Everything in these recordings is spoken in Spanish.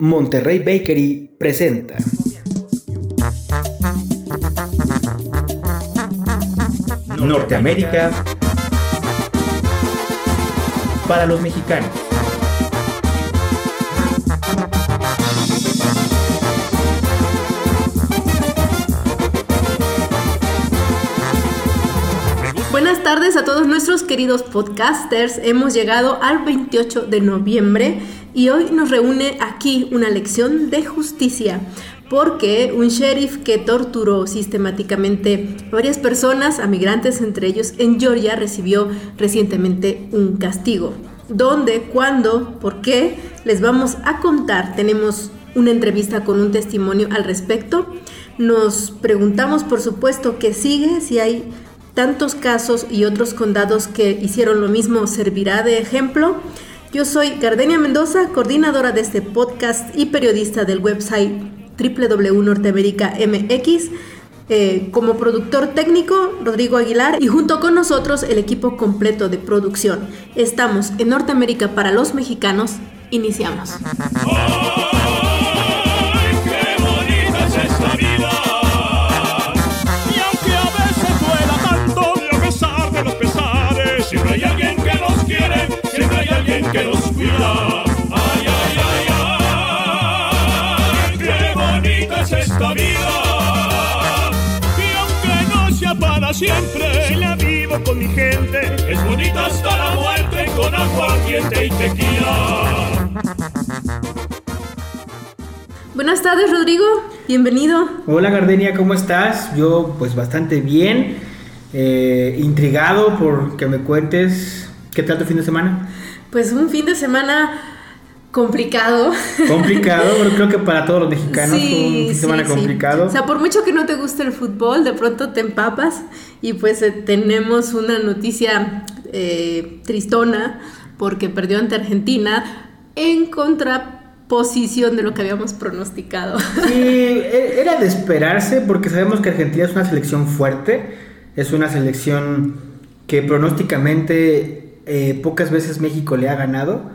Monterrey Bakery presenta. Norteamérica para los mexicanos. Buenas tardes a todos nuestros queridos podcasters. Hemos llegado al 28 de noviembre y hoy nos reúne aquí una lección de justicia porque un sheriff que torturó sistemáticamente a varias personas, a migrantes entre ellos, en Georgia recibió recientemente un castigo. ¿Dónde? ¿Cuándo? ¿Por qué? Les vamos a contar. Tenemos una entrevista con un testimonio al respecto. Nos preguntamos, por supuesto, qué sigue, si hay tantos casos y otros condados que hicieron lo mismo, ¿servirá de ejemplo? Yo soy Gardenia Mendoza, coordinadora de este podcast y periodista del website www.norteamerica.mx. Eh, como productor técnico, Rodrigo Aguilar, y junto con nosotros el equipo completo de producción. Estamos en Norteamérica para los mexicanos. Iniciamos. que nos cuida. Ay, ay, ay, ay, qué bonita es esta vida. Y aunque no sea para siempre, si la vivo con mi gente, es bonita hasta la muerte con agua caliente y tequila. Buenas tardes, Rodrigo. Bienvenido. Hola, Gardenia, ¿cómo estás? Yo, pues, bastante bien. Eh, intrigado por que me cuentes qué tal tu fin de semana. Pues un fin de semana complicado. Complicado, pero creo que para todos los mexicanos fue un fin de semana complicado. O sea, por mucho que no te guste el fútbol, de pronto te empapas y pues eh, tenemos una noticia eh, tristona porque perdió ante Argentina en contraposición de lo que habíamos pronosticado. Sí, e, era de esperarse porque sabemos que Argentina es una selección fuerte, es una selección que pronósticamente eh, pocas veces México le ha ganado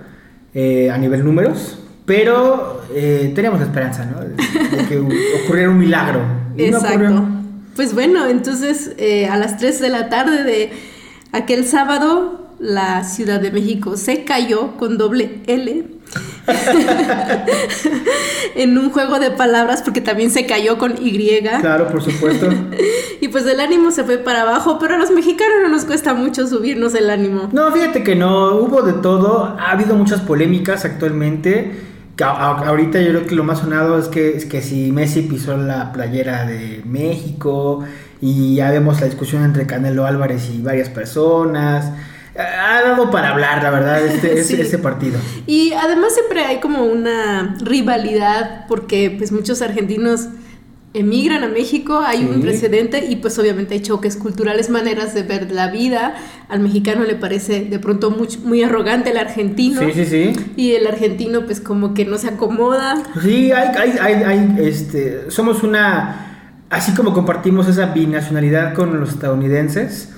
eh, a nivel números, pero eh, teníamos esperanza, ¿no? De, que ocurriera un milagro. Exacto. pues bueno, entonces a las 3 de la tarde de aquel sábado, la Ciudad de México se cayó con doble L en un juego de palabras porque también se cayó con Y. Claro, por supuesto. y pues el ánimo se fue para abajo, pero a los mexicanos no nos cuesta mucho subirnos el ánimo. No, fíjate que no, hubo de todo, ha habido muchas polémicas actualmente. Ahorita yo creo que lo más sonado es que, es que si Messi pisó la playera de México y ya vemos la discusión entre Canelo Álvarez y varias personas ha dado para hablar, la verdad, este, este, partido. Y además siempre hay como una rivalidad porque pues muchos argentinos emigran a México, hay un precedente y pues obviamente hay choques culturales, maneras de ver la vida. Al mexicano le parece de pronto muy, muy arrogante el argentino. Sí, sí, sí. Y el argentino pues como que no se acomoda. Sí, hay, hay, hay, hay este, somos una... Así como compartimos esa binacionalidad con los estadounidenses,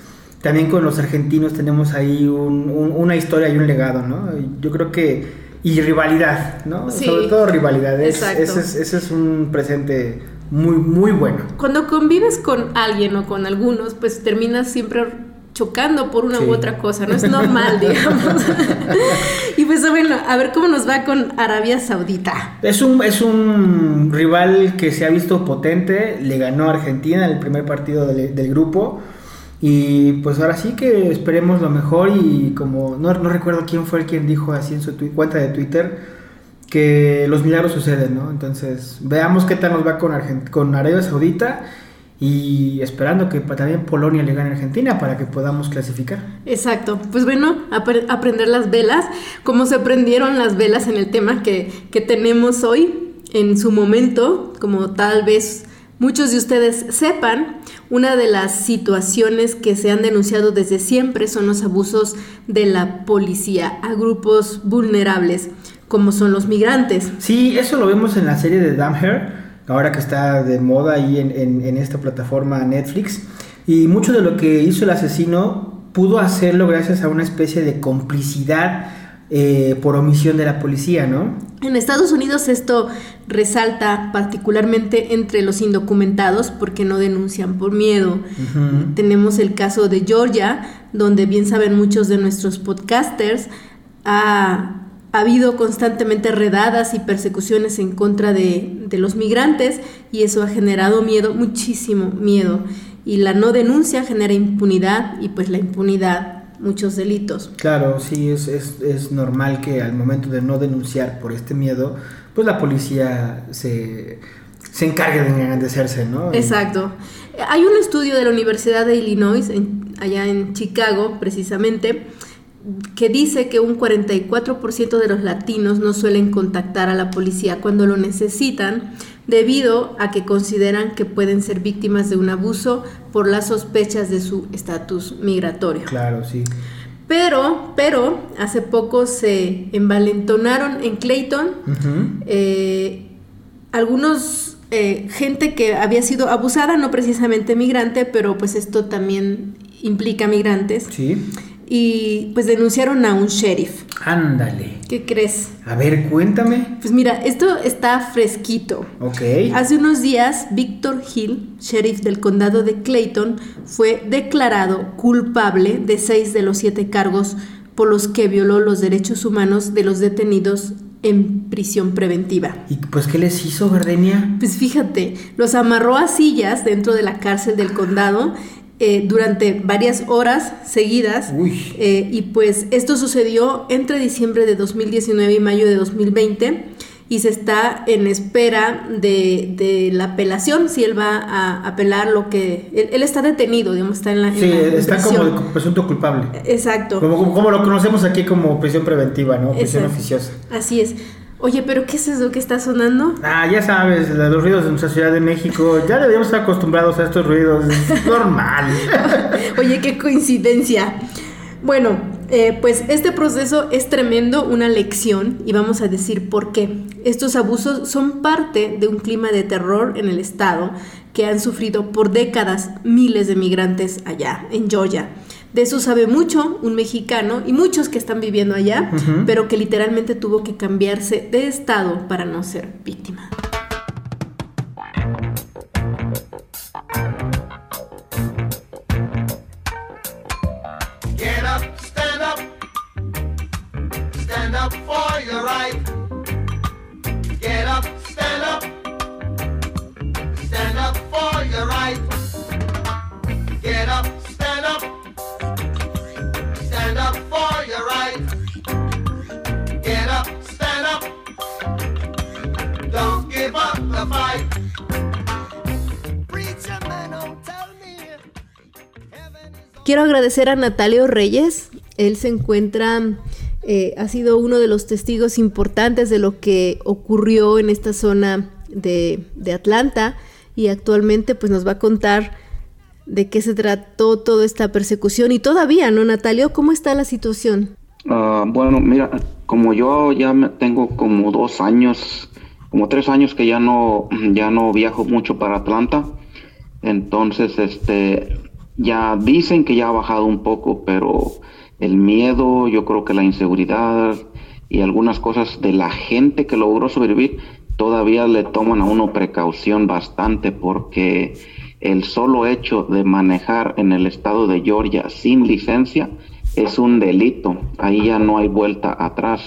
también con los argentinos tenemos ahí una historia y un legado, ¿no? Yo creo que... Y rivalidad, ¿no? Sobre todo rivalidad. ese, es, un presente muy, muy bueno. Cuando convives con alguien o con algunos, pues terminas siempre chocando por una u otra cosa, no es normal, digamos. y pues bueno, a ver cómo nos va con Arabia Saudita. Es un, es un rival que se ha visto potente, le ganó a Argentina en el primer partido del, del grupo. Y pues ahora sí que esperemos lo mejor y como no, no recuerdo quién fue el quien dijo así en su cuenta de Twitter que los milagros suceden, ¿no? Entonces veamos qué tal nos va con, con Arabia Saudita y esperando que también Polonia le gane a Argentina para que podamos clasificar. Exacto, pues bueno, aprender las velas, como se aprendieron las velas en el tema que, que tenemos hoy, en su momento, como tal vez muchos de ustedes sepan, una de las situaciones que se han denunciado desde siempre son los abusos de la policía a grupos vulnerables, como son los migrantes. Sí, eso lo vemos en la serie de Damher, ahora que está de moda ahí en, esta plataforma Netflix. Y mucho de lo que hizo el asesino pudo hacerlo gracias a una especie de complicidad eh, por omisión de la policía, ¿no? En Estados Unidos esto resalta particularmente entre los indocumentados porque no denuncian por miedo. Tenemos el caso de Georgia, donde bien saben muchos de nuestros podcasters, ha, habido constantemente redadas y persecuciones en contra de, de los migrantes y eso ha generado miedo, muchísimo miedo. Y la no denuncia genera impunidad y pues la impunidad muchos delitos. Claro, sí, es, es, es, normal que al momento de no denunciar por este miedo, pues la policía se, se encargue de engrandecerse, ¿no? Exacto. Hay un estudio de la Universidad de Illinois, allá en Chicago precisamente, que dice que un 44% de los latinos no suelen contactar a la policía cuando lo necesitan debido a que consideran que pueden ser víctimas de un abuso por las sospechas de su estatus migratorio. Claro, sí. Pero, pero, hace poco se envalentonaron en Clayton eh, algunos eh, gente que había sido abusada, no precisamente migrante, pero pues esto también implica migrantes. Sí y pues denunciaron a un sheriff. Ándale. ¿Qué crees? A ver, cuéntame. Pues mira, esto está fresquito. Ok. Hace unos días, Victor Hill, sheriff del condado de Clayton, fue declarado culpable de seis de los siete cargos por los que violó los derechos humanos de los detenidos en prisión preventiva. ¿Y pues qué les hizo, Gardenia? Pues fíjate, los amarró a sillas dentro de la cárcel del condado eh, durante varias horas seguidas. Eh, y pues esto sucedió entre diciembre de 2019 y mayo de 2020 y se está en espera de, la apelación, si él va a apelar lo que... Él, está detenido, digamos, está en la... Sí, está como presunto culpable. Exacto. Como, como, lo conocemos aquí como prisión preventiva, ¿no? Prisión oficiosa. Así es. Oye, pero ¿qué es eso que está sonando? Ah, ya sabes, los ruidos de nuestra Ciudad de México. Ya deberíamos estar acostumbrados a estos ruidos. Es normal. Oye, qué coincidencia. Bueno, eh, pues este proceso es tremendo, una lección, y vamos a decir por qué. Estos abusos son parte de un clima de terror en el estado que han sufrido por décadas miles de migrantes allá, en Georgia. De eso sabe mucho un mexicano y muchos que están viviendo allá, pero que literalmente tuvo que cambiarse de estado para no ser víctima. Quiero agradecer a Natalio Reyes. Él se encuentra, eh, ha sido uno de los testigos importantes de lo que ocurrió en esta zona de, Atlanta y actualmente pues nos va a contar de qué se trató toda esta persecución y todavía, ¿no, Natalio? ¿Cómo está la situación? Ah, bueno, mira, como yo ya tengo como dos años, como tres años que ya no, ya no viajo mucho para Atlanta, entonces, este, ya dicen que ya ha bajado un poco, pero el miedo, yo creo que la inseguridad y algunas cosas de la gente que logró sobrevivir todavía le toman a uno precaución bastante porque el solo hecho de manejar en el estado de Georgia sin licencia es un delito, ahí ya no hay vuelta atrás.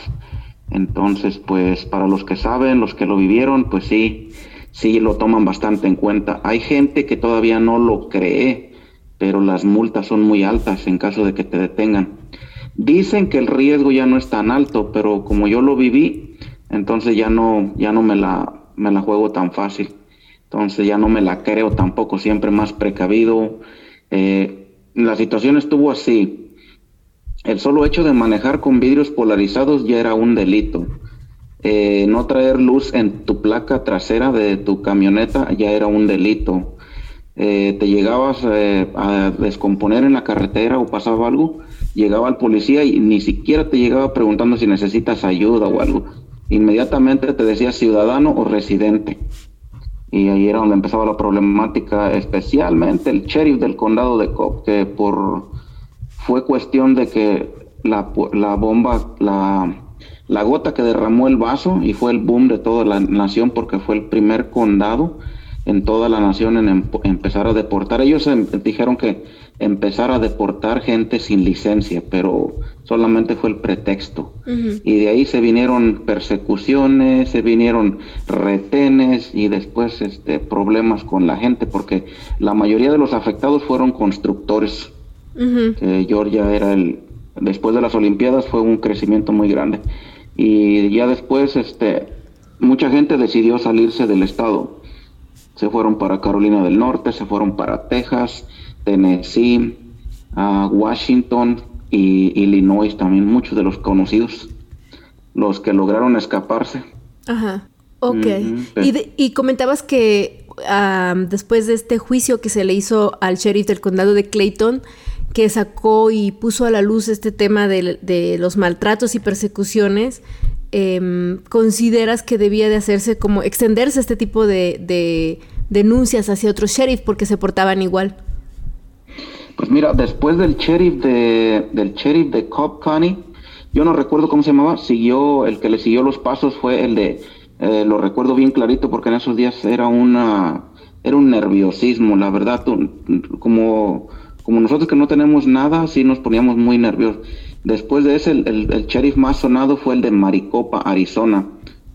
Entonces, pues para los que saben, los que lo vivieron, pues sí, sí lo toman bastante en cuenta. Hay gente que todavía no lo cree, pero las multas son muy altas en caso de que te detengan. Dicen que el riesgo ya no es tan alto, pero como yo lo viví, entonces ya no, ya no me la, me la juego tan fácil. Entonces ya no me la creo tampoco, siempre más precavido. Eh, la situación estuvo así. El solo hecho de manejar con vidrios polarizados ya era un delito. Eh, no traer luz en tu placa trasera de tu camioneta ya era un delito. Eh, te llegabas eh, a descomponer en la carretera o pasaba algo, llegaba el policía y ni siquiera te llegaba preguntando si necesitas ayuda o algo. Inmediatamente te decía ciudadano o residente. Y ahí era donde empezaba la problemática, especialmente el sheriff del condado de Cobb, que por fue cuestión de que la, la bomba, la, la gota que derramó el vaso y fue el boom de toda la nación porque fue el primer condado en toda la nación en em, empezar a deportar. Ellos em, dijeron que empezar a deportar gente sin licencia, pero solamente fue el pretexto. Y de ahí se vinieron persecuciones, se vinieron retenes y después este, problemas con la gente, porque la mayoría de los afectados fueron constructores. Georgia era el, después de las Olimpiadas fue un crecimiento muy grande. Y ya después, este, mucha gente decidió salirse del estado. Se fueron para Carolina del Norte, se fueron para Texas, Tennessee, Washington y Illinois también, muchos de los conocidos, los que lograron escaparse. Ajá, ok. y, comentabas que después de este juicio que se le hizo al sheriff del condado de Clayton, que sacó y puso a la luz este tema de, los maltratos y persecuciones, em, ¿consideras que debía de hacerse como extenderse este tipo de, denuncias hacia otros sheriff porque se portaban igual? Pues mira, después del sheriff de, del sheriff de Cobb County, yo no recuerdo cómo se llamaba, siguió, el que le siguió los pasos fue el de, eh, lo recuerdo bien clarito porque en esos días era una, era un nerviosismo, la verdad, como como nosotros que no tenemos nada, sí nos poníamos muy nerviosos. Después de ese, el, sheriff más sonado fue el de Maricopa, Arizona.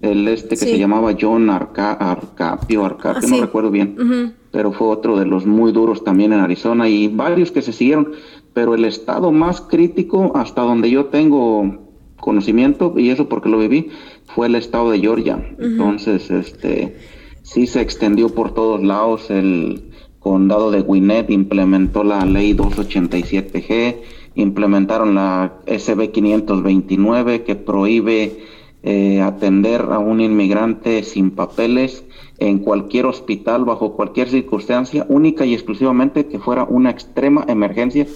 El este que se llamaba John Arca, Arcapio, Arcapio, no recuerdo bien. Pero fue otro de los muy duros también en Arizona y varios que se siguieron. Pero el estado más crítico, hasta donde yo tengo conocimiento, y eso porque lo viví, fue el estado de Georgia. Entonces, este, sí se extendió por todos lados el condado de Gwinnett implementó la ley 287G, implementaron la SB 529 que prohíbe eh, atender a un inmigrante sin papeles en cualquier hospital bajo cualquier circunstancia, única y exclusivamente que fuera una extrema emergencia,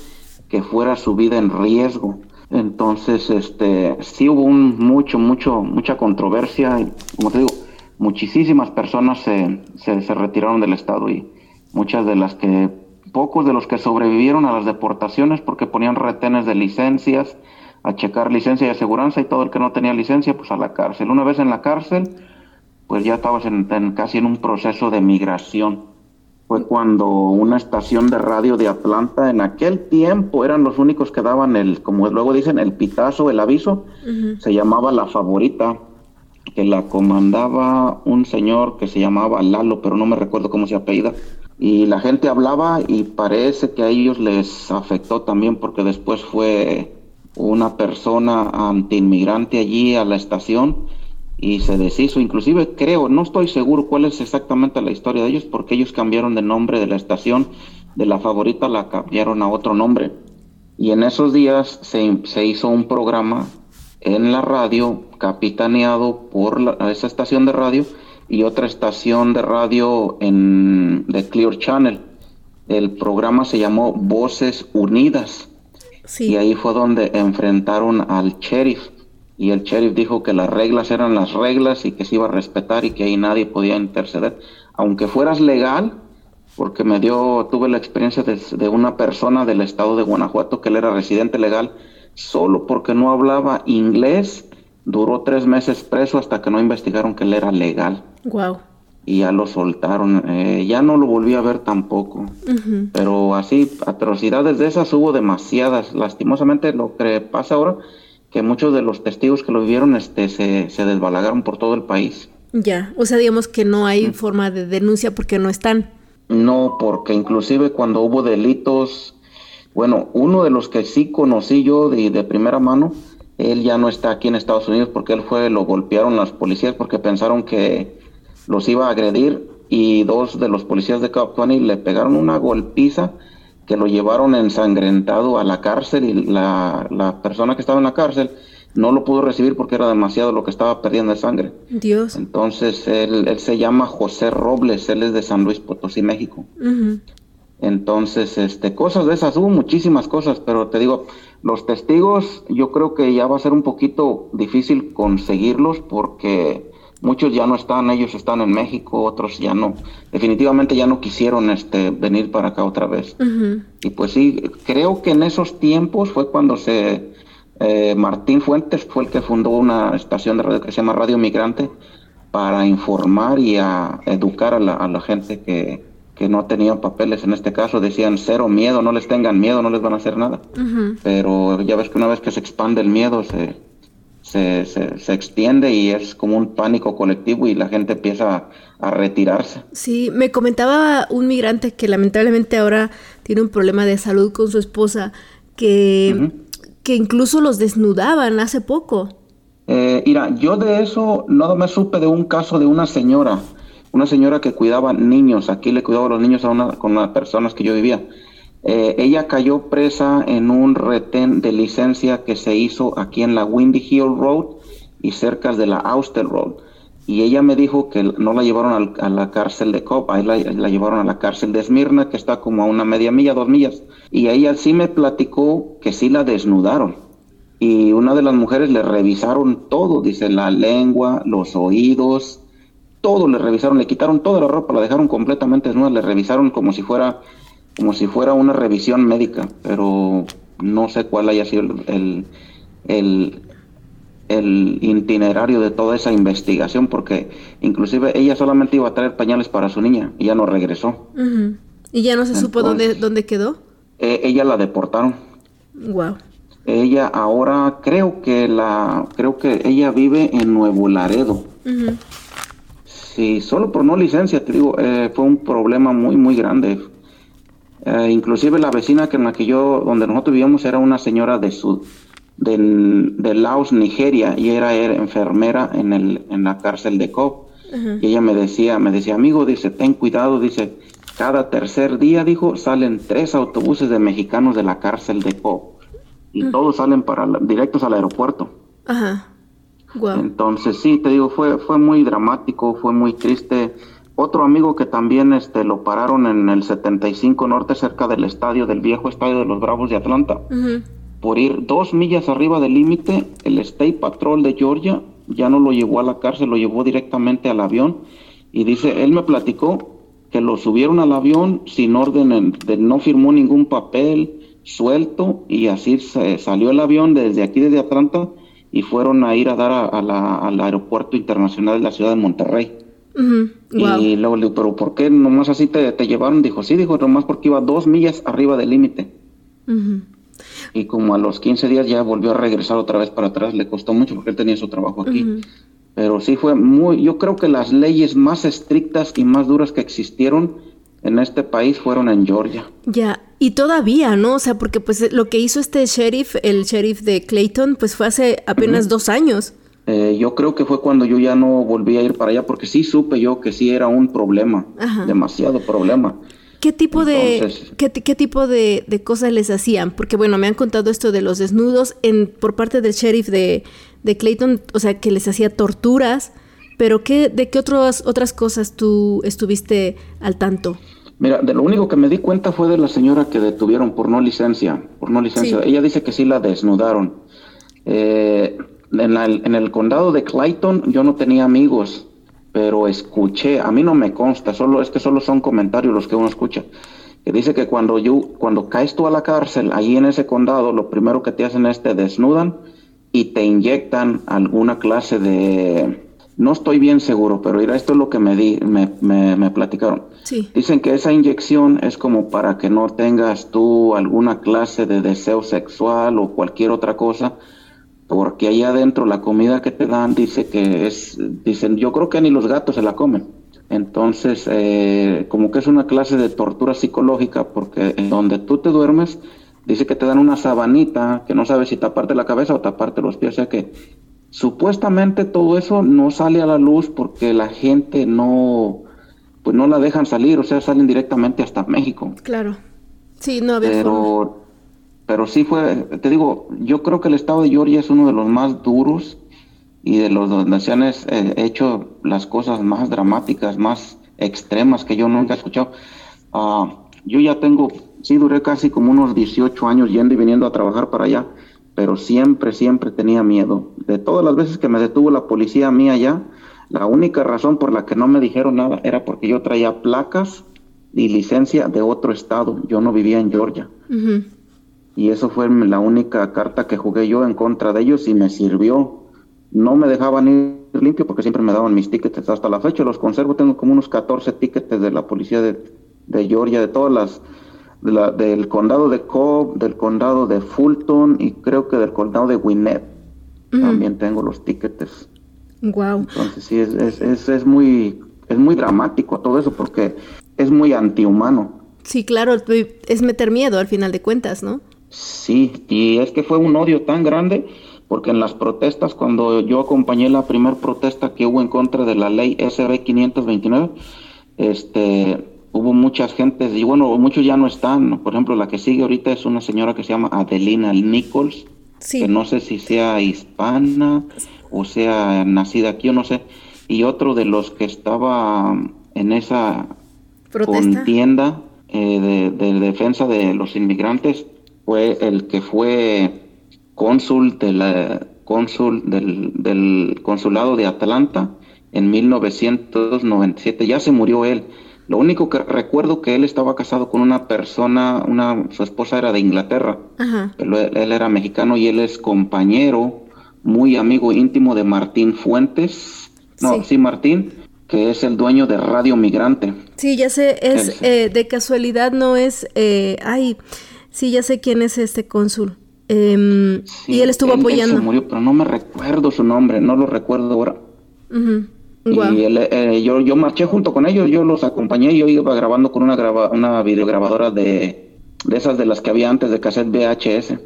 que fuera su vida en riesgo. Entonces, este, sí hubo un mucho, mucho, mucha controversia. como te digo, muchísimas personas se, se retiraron del estado y muchas de las que, pocos de los que sobrevivieron a las deportaciones porque ponían retenes de licencias, a checar licencia de aseguranza y todo el que no tenía licencia, pues a la cárcel. Una vez en la cárcel, pues ya estabas en, casi en un proceso de migración. Fue cuando una estación de radio de Atlanta, en aquel tiempo eran los únicos que daban el, como luego dicen, el pitazo, el aviso, se llamaba La Favorita, que la comandaba un señor que se llamaba Lalo, pero no me recuerdo cómo se apellida y la gente hablaba y parece que a ellos les afectó también porque después fue una persona antiinmigrante allí a la estación y se deshizo. Inclusive creo, no estoy seguro cuál es exactamente la historia de ellos porque ellos cambiaron de nombre de la estación, de la favorita la cambiaron a otro nombre. Y en esos días se, se hizo un programa en la radio capitaneado por esa estación de radio y otra estación de radio en de Clear Channel. El programa se llamó Voces Unidas. Y ahí fue donde enfrentaron al sheriff. Y el sheriff dijo que las reglas eran las reglas y que se iba a respetar y que ahí nadie podía interceder. Aunque fueras legal, porque me dio, tuve la experiencia de, de una persona del estado de Guanajuato que él era residente legal, solo porque no hablaba inglés, duró tres meses preso hasta que no investigaron que él era legal. Wow. Y ya lo soltaron. Eh, ya no lo volví a ver tampoco. Pero así, atrocidades de esas hubo demasiadas. Lastimosamente lo que pasa ahora, que muchos de los testigos que lo vivieron este, se, se desbalagaron por todo el país. Ya, o sea, digamos que no hay forma de denuncia porque no están. No, porque inclusive cuando hubo delitos, bueno, uno de los que sí conocí yo de, de primera mano, él ya no está aquí en Estados Unidos porque él fue, lo golpearon las policías porque pensaron que los iba a agredir y dos de los policías de Cobb County le pegaron una golpiza que lo llevaron ensangrentado a la cárcel y la, la, persona que estaba en la cárcel no lo pudo recibir porque era demasiado lo que estaba perdiendo de sangre. Dios. Entonces él, él se llama José Robles, él es de San Luis Potosí, México. Entonces, este, cosas de esas, hubo muchísimas cosas, pero te digo, los testigos yo creo que ya va a ser un poquito difícil conseguirlos porque muchos ya no están, ellos están en México, otros ya no, definitivamente ya no quisieron este, venir para acá otra vez. Y pues sí, creo que en esos tiempos fue cuando se eh, Martín Fuentes fue el que fundó una estación de radio que se llama Radio Migrante para informar y a educar a la, gente que, no tenía papeles. En este caso decían cero miedo, no les tengan miedo, no les van a hacer nada. Pero ya ves que una vez que se expande el miedo se, se, se, extiende y es como un pánico colectivo y la gente empieza a, retirarse. Sí, me comentaba un migrante que lamentablemente ahora tiene un problema de salud con su esposa, que, que incluso los desnudaban hace poco. Eh, mira, yo de eso no me supe de un caso de una señora, una señora que cuidaba niños, aquí le cuidaba a los niños a una, con las personas que yo vivía. Eh, ella cayó presa en un retén de licencia que se hizo aquí en la Windy Hill Road y cerca de la Auster Road. Y ella me dijo que no la llevaron a la cárcel de Cobb, ahí la, la, llevaron a la cárcel de Esmirna, que está como a una media milla, dos millas. Y ella sí me platicó que sí la desnudaron y una de las mujeres le revisaron todo, dice la lengua, los oídos, todo le revisaron, le quitaron toda la ropa, la dejaron completamente desnuda, le revisaron como si fuera como si fuera una revisión médica, pero no sé cuál haya sido el, el, el itinerario de toda esa investigación, porque inclusive ella solamente iba a traer pañales para su niña y ya no regresó. ¿Y ya no se supo dónde, dónde quedó? Eh, ella la deportaron. Wow. Ella ahora creo que la creo que ella vive en Nuevo Laredo. Sí, solo por no licencia, te digo, eh, fue un problema muy muy grande. Eh, inclusive la vecina que en la que yo donde nosotros vivíamos era una señora de su de, Laos, Nigeria, y era, era, enfermera en el en la cárcel de Cobb. Y ella me decía, me decía, amigo, dice, ten cuidado, dice, cada tercer día, dijo, salen tres autobuses de mexicanos de la cárcel de Cobb y todos salen para directos al aeropuerto. Ajá. Entonces sí, te digo, fue fue muy dramático, fue muy triste. Otro amigo que también este lo pararon en el 75 norte cerca del estadio del viejo estadio de los Bravos de Atlanta. Por ir dos millas arriba del límite, el State Patrol de Georgia ya no lo llevó a la cárcel, lo llevó directamente al avión y dice, él me platicó que lo subieron al avión sin orden, de, no firmó ningún papel, suelto y así se salió el avión desde aquí, desde Atlanta, y fueron a ir a dar a, la, al aeropuerto internacional de la ciudad de Monterrey. Y luego le digo, pero ¿por qué nomás así te, llevaron? Dijo, sí, dijo, nomás porque iba dos millas arriba del límite. Y como a los 15 días ya volvió a regresar otra vez para atrás, le costó mucho porque él tenía su trabajo aquí. Pero sí fue muy, yo creo que las leyes más estrictas y más duras que existieron en este país fueron en Georgia. Ya, y todavía, ¿no? O sea, porque pues lo que hizo este sheriff, el sheriff de Clayton, pues fue hace apenas dos años. Eh, yo creo que fue cuando yo ya no volví a ir para allá, porque sí supe yo que sí era un problema, demasiado problema. ¿Qué tipo de qué, tipo de, cosas les hacían? Porque bueno, me han contado esto de los desnudos en por parte del sheriff de, de Clayton, o sea, que les hacía torturas, pero ¿qué, ¿de qué otras otras cosas tú estuviste al tanto? Mira, de lo único que me di cuenta fue de la señora que detuvieron por no licencia, por no licencia. Ella dice que sí la desnudaron. Eh, en, el condado de Clayton yo no tenía amigos, pero escuché, a mí no me consta, solo es que solo son comentarios los que uno escucha. Que dice que cuando yo, cuando caes tú a la cárcel, allí en ese condado, lo primero que te hacen es te desnudan y te inyectan alguna clase de, no estoy bien seguro, pero mira, esto es lo que me, di, me, me, platicaron. Dicen que esa inyección es como para que no tengas tú alguna clase de deseo sexual o cualquier otra cosa, porque ahí adentro la comida que te dan dice que es, dicen, yo creo que ni los gatos se la comen. Entonces, eh, como que es una clase de tortura psicológica, porque en donde tú te duermes, dice que te dan una sabanita que no sabes si taparte la cabeza o taparte los pies, o sea que Supuestamente todo eso no sale a la luz porque la gente no, pues no la dejan salir, o sea, salen directamente hasta México. Claro. Sí, no había pero, pero sí fue, te digo, yo creo que el estado de Georgia es uno de los más duros y de los donde se han eh, hecho las cosas más dramáticas, más extremas que yo nunca he escuchado. Ah, yo ya tengo, sí, duré casi como unos 18 años yendo y viniendo a trabajar para allá pero siempre, siempre tenía miedo. De todas las veces que me detuvo la policía mía allá, la única razón por la que no me dijeron nada era porque yo traía placas y licencia de otro estado. Yo no vivía en Georgia. y eso fue la única carta que jugué yo en contra de ellos y me sirvió. No me dejaban ir limpio porque siempre me daban mis tickets. Hasta la fecha los conservo, tengo como unos 14 tickets de la policía de, de Georgia, de todas las, de la, del condado de Cobb, del condado de Fulton y creo que del condado de También tengo los tickets. Wow. Entonces sí, es, es, es, es, muy, es muy dramático todo eso porque es muy antihumano. Sí, claro, es meter miedo al final de cuentas, ¿no? Sí, y es que fue un odio tan grande porque en las protestas, cuando yo acompañé la primera protesta que hubo en contra de la ley SB 529, este, hubo muchas gentes, y bueno, muchos ya no están, por ejemplo, la que sigue ahorita es una señora que se llama Adelina Nichols, sí. que no sé si sea hispana o sea nacida aquí o no sé, y otro de los que estaba en esa ¿Protesta? contienda eh, de, de defensa de los inmigrantes, fue el que fue cónsul, de la, cónsul del, del, consulado de Atlanta en 1997. Ya se murió él. Lo único que recuerdo que él estaba casado con una persona, una, su esposa era de Inglaterra, Ajá. pero él, él era mexicano y él es compañero, muy amigo íntimo de Martín Fuentes. No, Sí. sí, Martín, que es el dueño de Radio Migrante. Sí, ya sé, es eh, de casualidad no es, eh, ay, sí, ya sé quién es este cónsul. Em, Sí, y él estuvo él- él apoyando. se murió, pero no me recuerdo su nombre, no lo recuerdo ahora. Ujú. Y él, eh, yo, yo marché junto con ellos, yo los acompañé, yo iba grabando con una, graba, una videograbadora de, de esas de las que había antes de cassette VHS.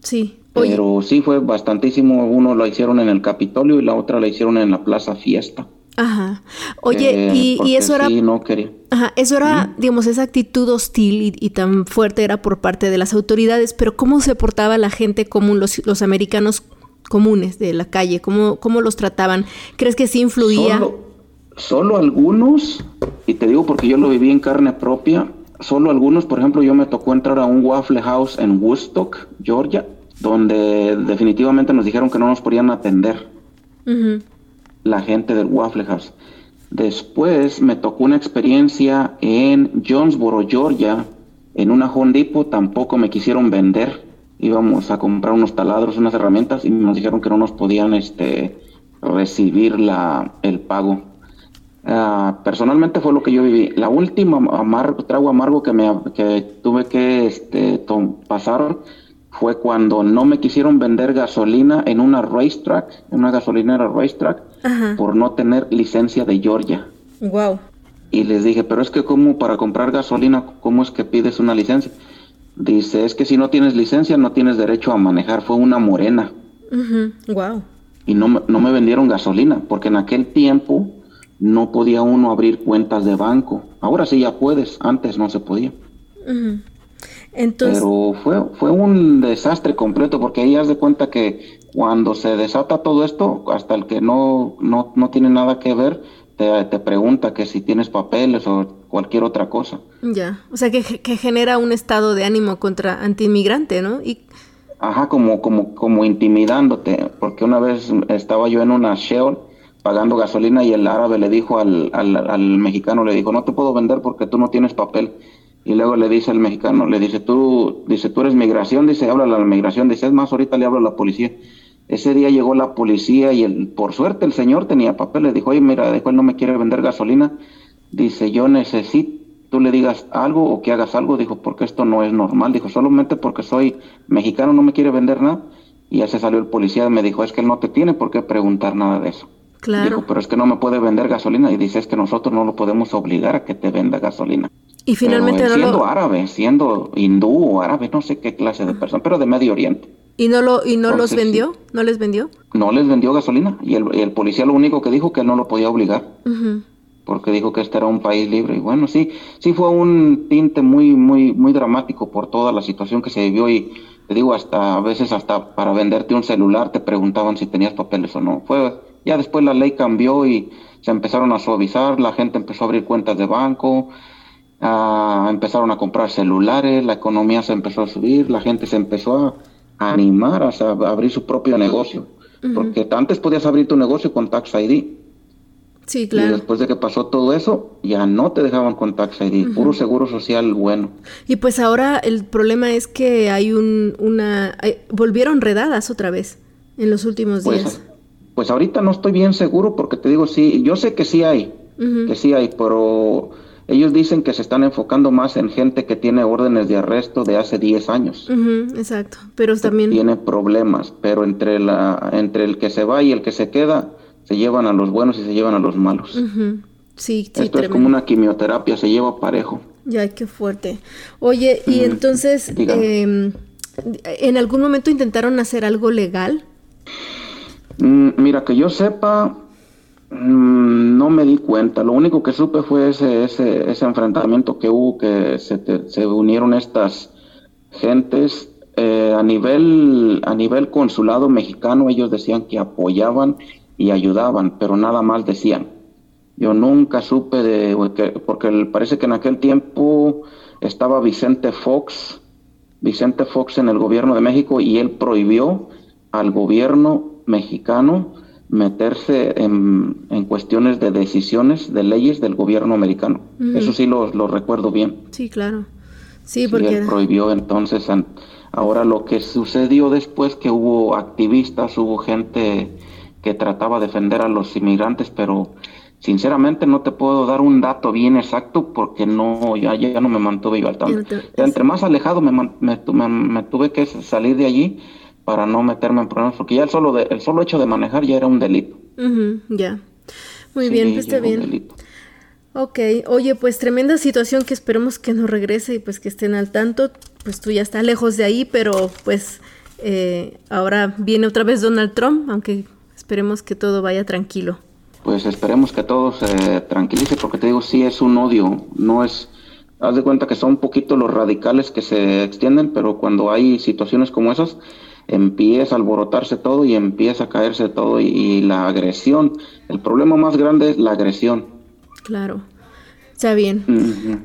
Sí. Oye, Pero sí fue bastantísimo, uno lo hicieron en el Capitolio y la otra la hicieron en la Plaza Fiesta. ajá. Oye, Eh, y, eso era, Sí, no quería. ajá, eso era, digamos, esa actitud hostil y, y tan fuerte era por parte de las autoridades, pero ¿cómo se portaba la gente común, los, los americanos comunes de la calle? ¿Cómo, cómo los trataban? ¿Crees que sí influía? Solo, solo algunos, y te digo porque yo lo viví en carne propia, solo algunos, por ejemplo, yo me tocó entrar a un Waffle House en Woodstock, Georgia, donde definitivamente nos dijeron que no nos podían atender la gente del Waffle House. Después me tocó una experiencia en Jonesboro, Georgia, en una Home Depot, tampoco me quisieron vender. Íbamos a comprar unos taladros, unas herramientas y nos dijeron que no nos podían este, recibir la, el pago. Ah, personalmente fue lo que yo viví. La última amargo, trago amargo que, me, que tuve que este, pasar fue cuando no me quisieron vender gasolina en una racetrack, en una gasolinera racetrack, Ajá. por no tener licencia de Georgia. Wow. Y les dije, pero es que como para comprar gasolina, ¿cómo es que pides una licencia? Dice, es que si no tienes licencia no tienes derecho a manejar. Fue una morena Wow. y no, me- no me vendieron gasolina, porque en aquel tiempo no podía uno abrir cuentas de banco. Ahora sí ya puedes, antes no se podía. Entonces, Pero fue, fue un desastre completo, porque ahí haz de cuenta que cuando se desata todo esto, hasta el que no, no, no tiene nada que ver, te, te pregunta que si tienes papeles o cualquier otra cosa. ya. O sea, que, que genera un estado de ánimo contra antiinmigrante, ¿no? Y, Ajá, como, como, como intimidándote, porque una vez estaba yo en una Shell pagando gasolina y el árabe le dijo al, al, al mexicano, le dijo, no te puedo vender porque tú no tienes papel. Y luego le dice al mexicano, le dice, tú, dice, tú eres migración, dice, habla la migración, dice, es más, ahorita le hablo a la policía. Ese día llegó la policía y el, por suerte el señor tenía papel, le dijo, oye, mira, dijo, él no me quiere vender gasolina. Dice, yo necesito tú le digas algo o que hagas algo, dijo, porque esto no es normal, dijo, solamente porque soy mexicano no me quiere vender nada. Y ya se salió el policía y me dijo, es que él no te tiene por qué preguntar nada de eso. claro. Dijo, pero es que no me puede vender gasolina. Y dice, es que nosotros no lo podemos obligar a que te venda gasolina. y finalmente Pero, no él siendo lo... árabe, siendo hindú o árabe, no sé qué clase de persona, pero de Medio Oriente. ¿Y no, lo, y no los vendió? ¿No les vendió? No les vendió gasolina. Y el, el policía lo único que dijo que él no lo podía obligar. Porque dijo que este era un país libre. Y bueno sí sí fue un tinte muy muy muy dramático por toda la situación que se vivió. Y te digo hasta a veces hasta para venderte un celular te preguntaban si tenías papeles o no. Fue ya después la ley cambió y se empezaron a suavizar la gente empezó a abrir cuentas de banco ah, empezaron a comprar celulares la economía se empezó a subir la gente se empezó a animar a, a abrir su propio negocio. Porque antes podías abrir tu negocio con Tax ID Sí, Y claro. después de que pasó todo eso, ya no te dejaban con Tax ID, puro seguro social bueno. Y pues ahora el problema es que hay un, una... hay- volvieron redadas otra vez en los últimos días. Pues, pues ahorita no estoy bien seguro porque te digo, sí, yo sé que sí hay, que sí hay, pero ellos dicen que se están enfocando más en gente que tiene órdenes de arresto de hace 10 años. Exacto. Pero también... Tiene problemas, pero entre, la, entre el que se va y el que se queda, se llevan a los buenos y se llevan a los malos. Ujú. Sí, sí, Esto es como una quimioterapia, se lleva parejo. Ya, qué fuerte. Oye, y Mm, entonces, em, ¿en algún momento intentaron hacer algo legal? Mm, Mira, que yo sepa, mm, no me di cuenta. Lo único que supe fue ese, ese, ese enfrentamiento que hubo, que se, te- se unieron estas gentes. eh, a, nivel, a nivel consulado mexicano, ellos decían que apoyaban y ayudaban, pero nada más decían. Yo nunca supe de, que- porque parece que en aquel tiempo estaba Vicente Fox, Vicente Fox en el gobierno de México y él prohibió al gobierno mexicano meterse en, en cuestiones de decisiones, de leyes del gobierno americano. Ujú. Eso sí lo, lo recuerdo bien. Sí, claro. Sí, Sí, porque... él prohibió entonces. Ahora lo que sucedió después que hubo activistas, hubo gente que trataba de defender a los inmigrantes, pero sinceramente no te puedo dar un dato bien exacto porque no, ya, ya no me mantuve yo al tanto. Entre más alejado me, me, tu- me- me tuve que salir de allí para no meterme en problemas, porque ya el solo, de- el solo hecho de manejar ya era un delito. Ya. Muy Sí, bien, pues está bien. delito. Ok, oye, pues tremenda situación que esperemos que no regrese y pues que estén al tanto. Pues tú ya estás lejos de ahí, pero pues eh, ahora viene otra vez Donald Trump, aunque esperemos que todo vaya tranquilo. Pues esperemos que todo se tranquilice, porque te digo, sí es un odio, no es... Haz de cuenta que son un poquito los radicales que se extienden, pero cuando hay situaciones como esas, empieza a alborotarse todo y empieza a caerse todo y, y la agresión. El problema más grande es la agresión. Claro. Está bien.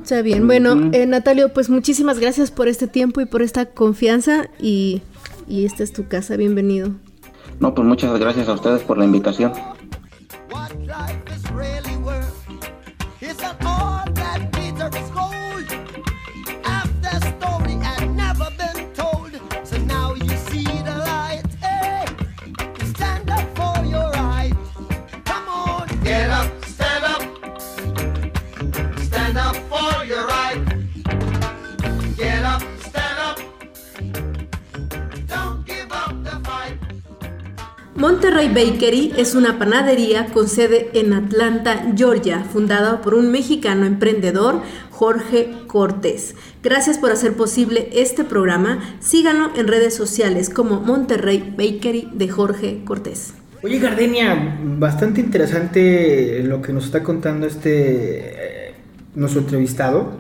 Está bien. Bueno, eh, Natalio, pues muchísimas gracias por este tiempo y por esta confianza y, y esta es tu casa. Bienvenido. No, pues muchas gracias a ustedes por la invitación. Bakery es una panadería con sede en Atlanta, Georgia, fundada por un mexicano emprendedor, Jorge Cortés. Gracias por hacer posible este programa. Síganlo en redes sociales como Monterrey Bakery de Jorge Cortés. Oye, Gardenia, bastante interesante lo que nos está contando este eh, nuestro entrevistado.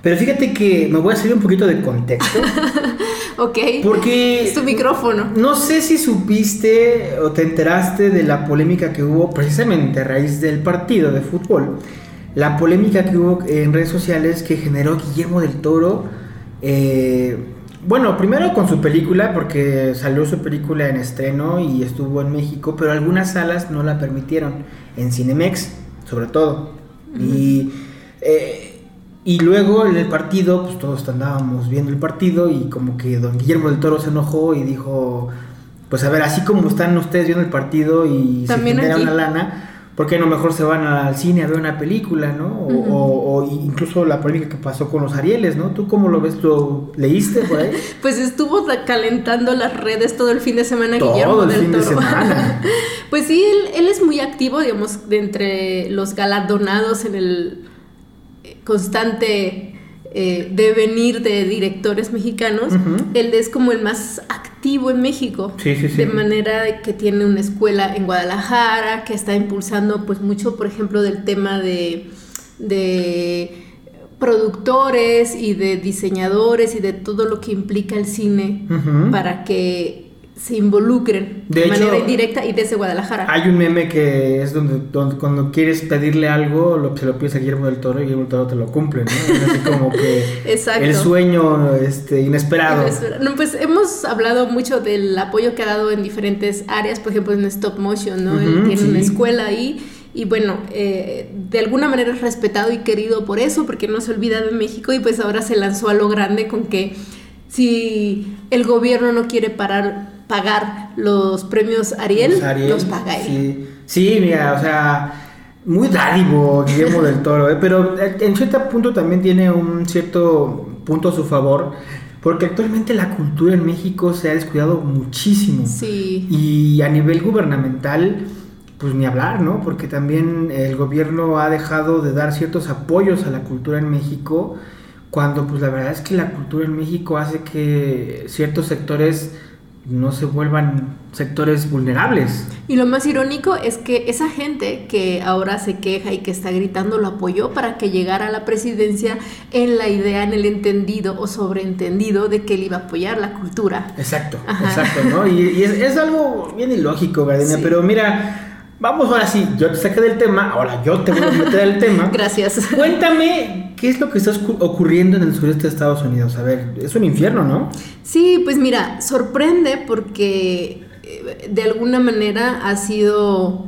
Pero fíjate que me voy a salir un poquito de contexto. Ok. Porque Es tu micrófono. No sé si supiste o te enteraste de la polémica que hubo precisamente a raíz del partido de fútbol. La polémica que hubo en redes sociales que generó Guillermo del Toro. eh, bueno, primero con su película, porque salió su película en estreno y estuvo en México, pero algunas salas no la permitieron, en Cinemex, sobre todo. Y, eh, y luego en el partido, pues todos andábamos viendo el partido y como que don Guillermo del Toro se enojó y dijo, pues a ver, así como están ustedes viendo el partido y También se genera aquí. una lana, ¿por qué no mejor se van al cine a ver una película, no? O, o- o incluso la polémica que pasó con los Arieles, ¿no? ¿Tú cómo lo ves? ¿Lo leíste por ahí? Pues estuvo calentando las redes todo el fin de semana Todo Guillermo el del fin de Toro. semana. pues sí, él, él es muy activo, digamos, de entre los galardonados en el constante eh, devenir de directores mexicanos. Ujú. Él es como el más activo en México. Sí, sí, sí. De manera que tiene una escuela en Guadalajara, que está impulsando pues mucho, por ejemplo, del tema de, de productores y de diseñadores y de todo lo que implica el cine para que se involucren de, De hecho, manera indirecta y desde Guadalajara. Hay un meme que es donde, donde cuando quieres pedirle algo, lo, se lo pides a Guillermo del Toro y Guillermo del Toro te lo cumple, ¿no? Es así como que Exacto. el sueño este, inesperado. No, pues hemos hablado mucho del apoyo que ha dado en diferentes áreas, por ejemplo en stop motion, ¿no? Él tiene sí. una escuela ahí y bueno, eh, de alguna manera es respetado y querido por eso, porque no se olvida de México y pues ahora se lanzó a lo grande con que si el gobierno no quiere parar, pagar los premios Ariel, los, Ariel, paga él. Sí, sí, mira, o sea, muy dádivo Guillermo del Toro, ¿eh? pero eh, en cierto punto también tiene un cierto punto a su favor, porque actualmente la cultura en México se ha descuidado muchísimo. Sí. Y a nivel gubernamental, pues ni hablar, ¿no? Porque también el gobierno ha dejado de dar ciertos apoyos a la cultura en México, cuando pues la verdad es que la cultura en México hace que ciertos sectores no se vuelvan sectores vulnerables. Y lo más irónico es que esa gente que ahora se queja y que está gritando lo apoyó para que llegara a la presidencia en la idea, en el entendido o sobreentendido de que él iba a apoyar la cultura. Exacto, Ajá. exacto, ¿no? Y, y es, es algo bien ilógico, Gardenia, Sí. pero mira, vamos ahora sí, yo te saqué del tema, ahora yo te voy a meter al tema. Gracias. Cuéntame, ¿qué es lo que está ocurriendo en el sureste de Estados Unidos? A ver, es un infierno, ¿no? Sí, pues mira, sorprende porque eh, de alguna manera ha sido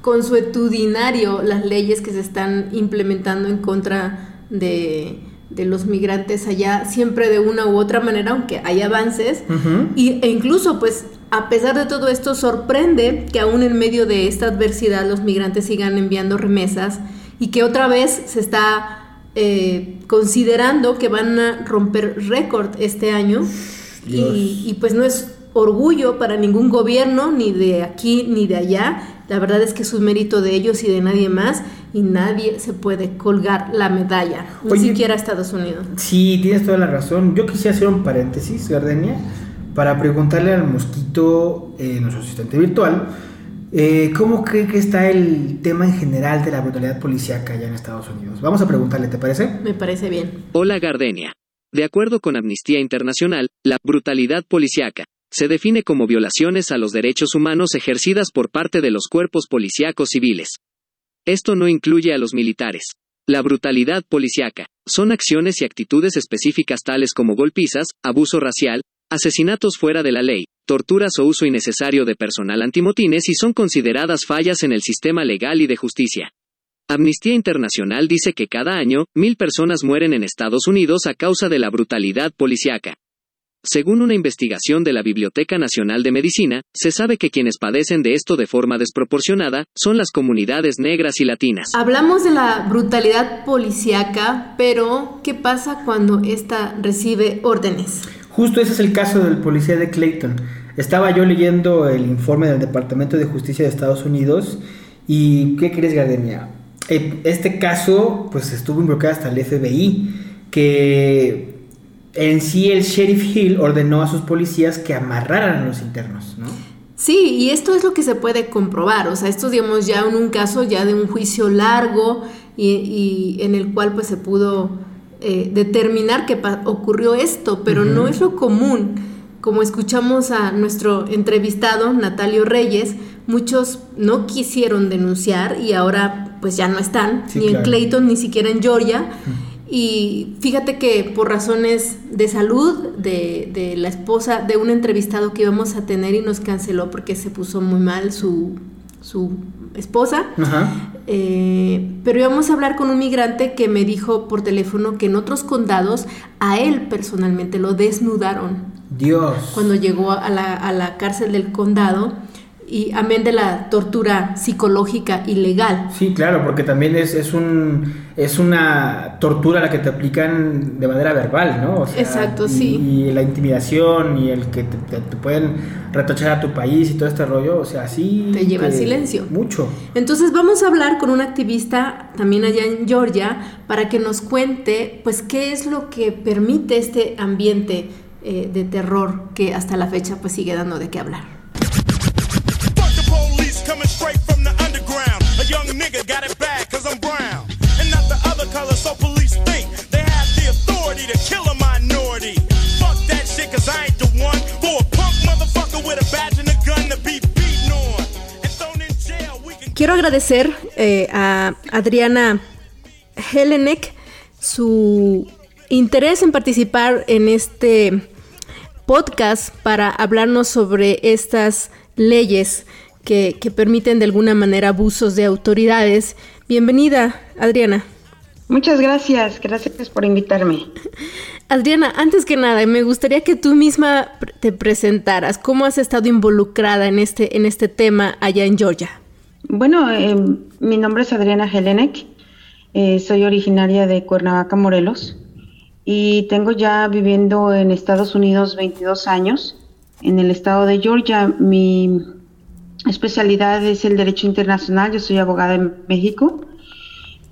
consuetudinario las leyes que se están implementando en contra de, de los migrantes allá, siempre de una u otra manera, aunque hay avances. Y, e incluso, pues, a pesar de todo esto, sorprende que aún en medio de esta adversidad los migrantes sigan enviando remesas y que otra vez se está eh, considerando que van a romper récord este año. Y, y, pues no es orgullo para ningún gobierno, ni de aquí ni de allá. La verdad es que es un mérito de ellos y de nadie más, y nadie se puede colgar la medalla, ni Oye. siquiera Estados Unidos. Sí, tienes toda la razón. Yo quisiera hacer un paréntesis, Gardenia, para preguntarle al mosquito, eh, nuestro asistente virtual, eh, ¿cómo cree que está el tema en general de la brutalidad policíaca allá en Estados Unidos? Vamos a preguntarle, ¿te parece? Me parece bien. Hola Gardenia. De acuerdo con Amnistía Internacional, la brutalidad policíaca se define como violaciones a los derechos humanos ejercidas por parte de los cuerpos policíacos civiles. Esto no incluye a los militares. La brutalidad policíaca son acciones y actitudes específicas tales como golpizas, abuso racial, asesinatos fuera de la ley, torturas o uso innecesario de personal antimotines y son consideradas fallas en el sistema legal y de justicia. Amnistía Internacional dice que cada año, mil personas mueren en Estados Unidos a causa de la brutalidad policíaca. Según una investigación de la Biblioteca Nacional de Medicina, se sabe que quienes padecen de esto de forma desproporcionada son las comunidades negras y latinas. Hablamos de la brutalidad policíaca, pero ¿qué pasa cuando ésta recibe órdenes? Justo ese es el caso del policía de Clayton. Estaba yo leyendo el informe del Departamento de Justicia de Estados Unidos y ¿qué crees, Gardenia? Eh, Este caso pues estuvo involucrado hasta el FBI, que en sí el sheriff Hill ordenó a sus policías que amarraran a los internos, ¿no? Sí, y esto es lo que se puede comprobar, o sea, esto digamos ya en un caso ya de un juicio largo y, y en el cual pues se pudo eh, determinar que ocurrió esto, pero no es lo común. Como escuchamos a nuestro entrevistado, Natalio Reyes, muchos no quisieron denunciar y ahora pues ya no están, Sí, ni en. Clayton, ni siquiera en Georgia. Y fíjate que por razones de salud de, de la esposa de un entrevistado que íbamos a tener y nos canceló porque se puso muy mal su, su esposa, Ajá. eh, pero íbamos a hablar con un migrante que me dijo por teléfono que en otros condados a él personalmente lo desnudaron Dios. cuando llegó a la, a la cárcel del condado y amén de la tortura psicológica y legal. Sí, claro, porque también es, es un es una tortura la que te aplican de manera verbal, ¿no? O sea, Exacto, y- sí. Y la intimidación y el que te, te- te pueden retochar a tu país y todo este rollo, o sea, sí. Te lleva al silencio. Mucho. Entonces vamos a hablar con un activista también allá en Georgia para que nos cuente pues qué es lo que permite este ambiente eh, de terror que hasta la fecha pues sigue dando de qué hablar. I'm brown. And not the other color, so police think they have the authority to kill a minority. Quiero agradecer eh, a Adriana Helenek su interés en participar en este podcast para hablarnos sobre estas leyes que, que permiten de alguna manera abusos de autoridades. Bienvenida, Adriana. Muchas gracias, gracias por invitarme. Adriana, antes que nada, me gustaría que tú misma te presentaras. ¿Cómo has estado involucrada en este, en este tema allá en Georgia? Bueno, eh, mi nombre es Adriana Helenek, eh, soy originaria de Cuernavaca, Morelos, y tengo ya viviendo en Estados Unidos 22 años. En el estado de Georgia, mi especialidad es el Derecho Internacional, yo soy abogada en México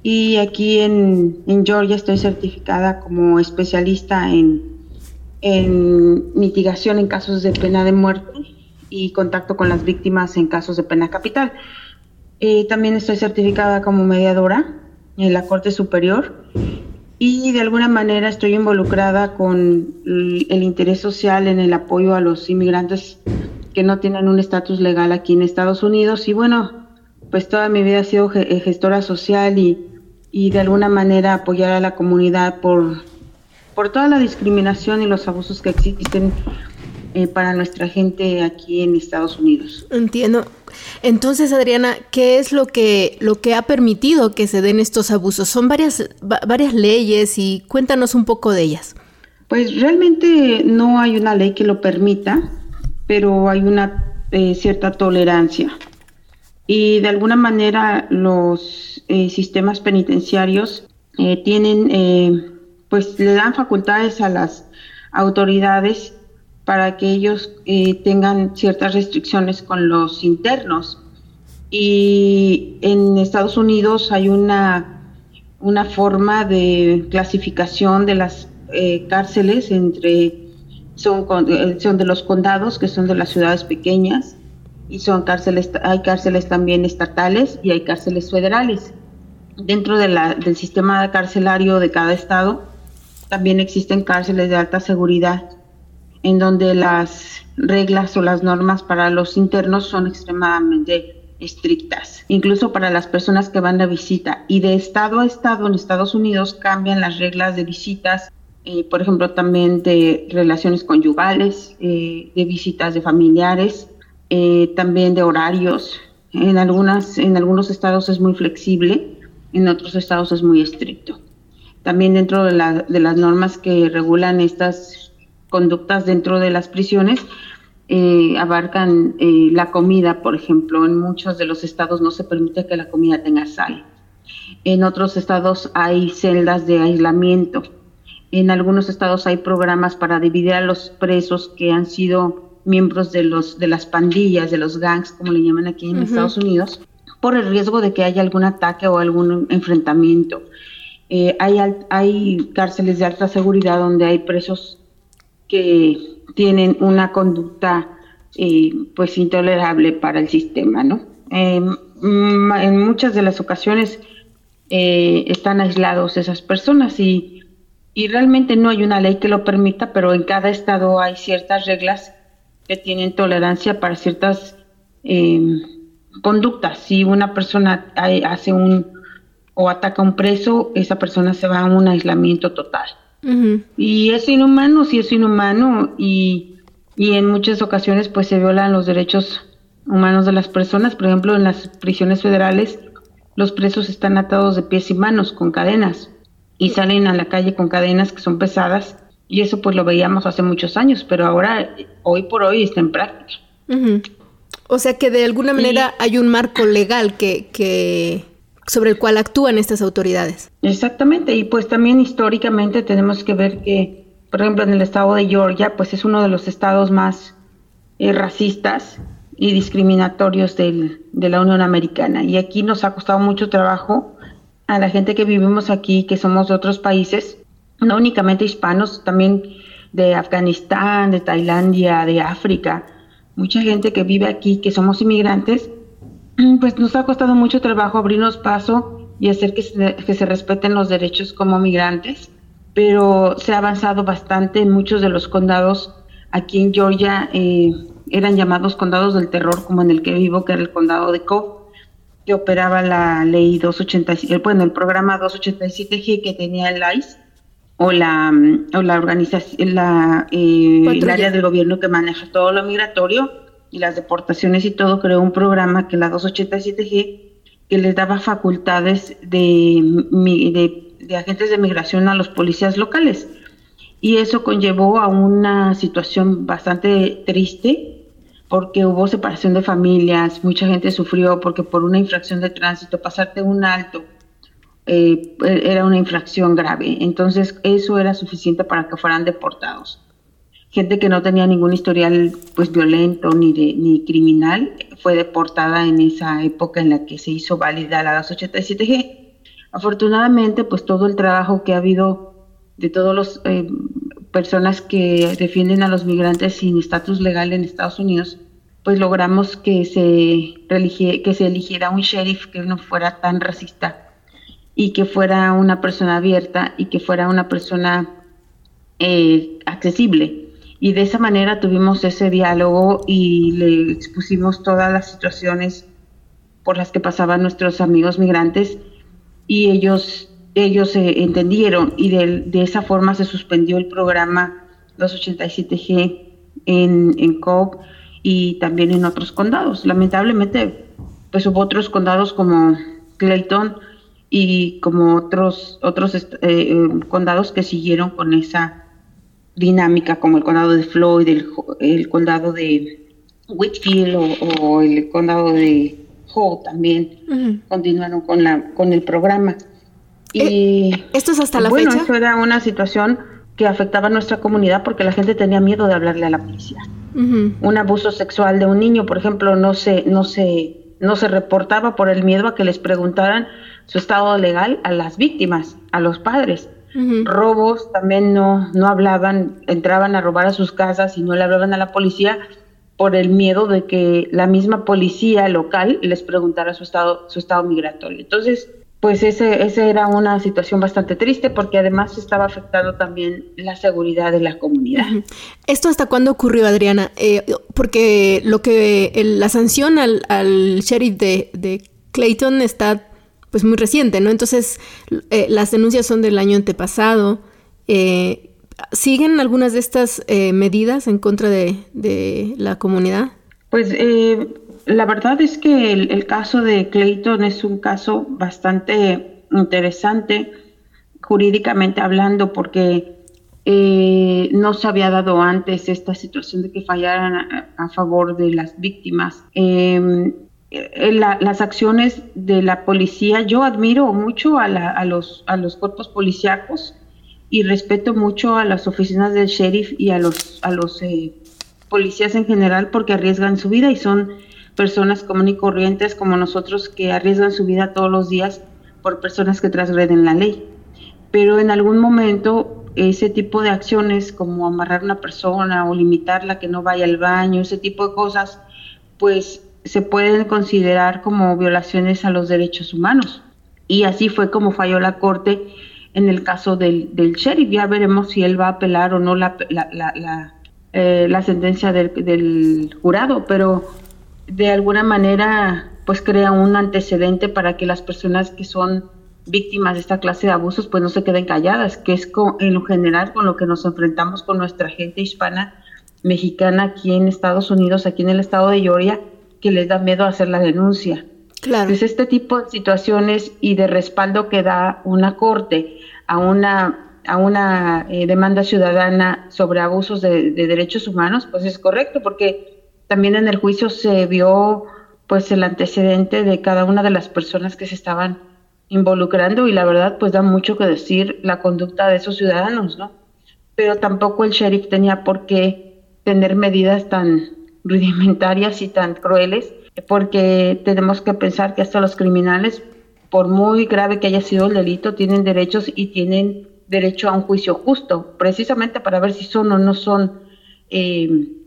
y aquí en, Georgia estoy certificada como especialista en, mitigación en casos de pena de muerte y contacto con las víctimas en casos de pena capital. Eh, también estoy certificada como mediadora en la Corte Superior y de alguna manera estoy involucrada con el interés social en el apoyo a los inmigrantes que no tienen un estatus legal aquí en Estados Unidos y bueno, pues toda mi vida he sido gestora social y y de alguna manera apoyar a la comunidad por, por toda la discriminación y los abusos que existen eh, para nuestra gente aquí en Estados Unidos. Entiendo. Entonces, Adriana, ¿qué es lo que lo que ha permitido que se den estos abusos? Son varias varias leyes y cuéntanos un poco de ellas. Pues realmente no hay una ley que lo permita, pero hay una eh, cierta tolerancia y de alguna manera los eh, sistemas penitenciarios eh, tienen, pues le dan facultades a las autoridades para que ellos tengan ciertas restricciones con los internos. Y en Estados Unidos hay una, una forma de clasificación de las cárceles entre, son, son de los condados, que son de las ciudades pequeñas, y son cárceles, hay cárceles también estatales y hay cárceles federales. Dentro del sistema carcelario de cada estado también existen cárceles de alta seguridad en donde las reglas o las normas para los internos son extremadamente estrictas, incluso para las personas que van de visita. Y de estado a estado en Estados Unidos cambian las reglas de visitas, eh, por ejemplo, también de relaciones conyugales, eh, de visitas de familiares, eh, también de horarios. En, algunas, en algunos estados es muy flexible, en otros estados es muy estricto. También dentro de, la, de las normas que regulan estas conductas dentro de las prisiones, abarcan la comida, por ejemplo. En muchos de los estados no se permite que la comida tenga sal. En otros estados hay celdas de aislamiento. En algunos estados hay programas para dividir a los presos que han sido miembros de, los, de las pandillas, de los gangs, como le llaman aquí en Estados Unidos, por el riesgo de que haya algún ataque o algún enfrentamiento. Eh, hay, hay cárceles de alta seguridad donde hay presos que tienen una conducta eh, pues intolerable para el sistema, ¿no? Em, en muchas de las ocasiones eh, están aislados esas personas y, y realmente no hay una ley que lo permita, pero en cada estado hay ciertas reglas que tienen tolerancia para ciertas eh, conductas. Si una persona hace un o ataca a un preso, esa persona se va a un aislamiento total. Y es inhumano, sí es inhumano y, y en muchas ocasiones pues se violan los derechos humanos de las personas. Por ejemplo, en las prisiones federales los presos están atados de pies y manos con cadenas y salen a la calle con cadenas que son pesadas y eso pues lo veíamos hace muchos años, pero ahora, hoy por hoy, está en práctica. O sea que de alguna manera hay un marco legal que, que sobre el cual actúan estas autoridades. Exactamente, y pues también históricamente tenemos que ver que, por ejemplo, en el estado de Georgia, pues es uno de los estados más eh, racistas y discriminatorios del, de la Unión Americana. Y aquí nos ha costado mucho trabajo a la gente que vivimos aquí, que somos de otros países, no únicamente hispanos, también de Afganistán, de Tailandia, de África, mucha gente que vive aquí, que somos inmigrantes, pues nos ha costado mucho trabajo abrirnos paso y hacer que se, que se respeten los derechos como migrantes, pero se ha avanzado bastante en muchos de los condados aquí en Georgia, eh, eran llamados condados del terror, como en el que vivo, que era el condado de Cobb, que operaba la ley 287, bueno, el programa 287G que tenía el ICE, o la, o la organización, la, eh, el área del gobierno que maneja todo lo migratorio, y las deportaciones y todo, creó un programa que la 287G que les daba facultades de, de, de agentes de migración a los policías locales. Y eso conllevó a una situación bastante triste porque hubo separación de familias, mucha gente sufrió porque por una infracción de tránsito, pasarte un alto, eh, era una infracción grave. Entonces eso era suficiente para que fueran deportados. Gente que no tenía ningún historial pues violento ni de, ni criminal fue deportada en esa época en la que se hizo válida la 287G. Afortunadamente, pues todo el trabajo que ha habido de todas las personas que defienden a los migrantes sin estatus legal en Estados Unidos, pues logramos que se, religie- eligiera un sheriff que no fuera tan racista y que fuera una persona abierta y que fuera una persona eh, accesible. Y de esa manera tuvimos ese diálogo y le expusimos todas las situaciones por las que pasaban nuestros amigos migrantes y ellos ellos eh, entendieron y de, de esa forma se suspendió el programa 287G en, en Cobb y también en otros condados. Lamentablemente, pues hubo otros condados como Clayton y como otros otros eh, eh, condados que siguieron con esa dinámica, como el condado de Floyd, el, condado de Whitfield o, o el condado de Howe también continuaron con la con el programa. Y ¿Esto es hasta la bueno, fecha? eso era una situación que afectaba a nuestra comunidad porque la gente tenía miedo de hablarle a la policía. Un abuso sexual de un niño, por ejemplo, no se no se no se reportaba por el miedo a que les preguntaran su estado legal a las víctimas, a los padres. Robos también no no hablaban, entraban a robar a sus casas y no le hablaban a la policía por el miedo de que la misma policía local les preguntara su estado su estado migratorio. Entonces, pues ese, ese era una situación bastante triste porque además estaba afectando también la seguridad de la comunidad. ¿Esto hasta cuándo ocurrió, Adriana? Eh, porque lo que el- la sanción al, al sheriff de, de Clayton está pues muy reciente, ¿no? Entonces eh, las denuncias son del año antepasado. Eh, ¿Siguen algunas de estas eh, medidas en contra de, de la comunidad? Pues eh, la verdad es que el, caso de Clayton es un caso bastante interesante jurídicamente hablando porque eh, no se había dado antes esta situación de que fallaran a, favor de las víctimas. Eh, eh, la- las acciones de la policía, yo admiro mucho a, la- a los, a los cuerpos policíacos y respeto mucho a las oficinas del sheriff y a los, a los eh, policías en general porque arriesgan su vida y son personas común y corrientes como nosotros que arriesgan su vida todos los días por personas que transgreden la ley. Pero en algún momento ese tipo de acciones como amarrar a una persona o limitarla que no vaya al baño, ese tipo de cosas, pues se pueden considerar como violaciones a los derechos humanos. Y así fue como falló la Corte en el caso del, del sheriff. Ya veremos si él va a apelar o no la, la, la, eh, sentencia del, del jurado, pero de alguna manera pues crea un antecedente para que las personas que son víctimas de esta clase de abusos pues no se queden calladas, que es en lo general con lo que nos enfrentamos con nuestra gente hispana mexicana aquí en Estados Unidos, aquí en el estado de Georgia, que les da miedo hacer la denuncia. Claro. Pues este tipo de situaciones y de respaldo que da una corte a una a una eh, demanda ciudadana sobre abusos de, de derechos humanos, pues es correcto, porque también en el juicio se vio pues el antecedente de cada una de las personas que se estaban involucrando y la verdad pues da mucho que decir la conducta de esos ciudadanos, ¿no? Pero tampoco el sheriff tenía por qué tener medidas tan rudimentarias y tan crueles, porque tenemos que pensar que hasta los criminales, por muy grave que haya sido el delito, tienen derechos y tienen derecho a un juicio justo, precisamente para ver si son o no son eh,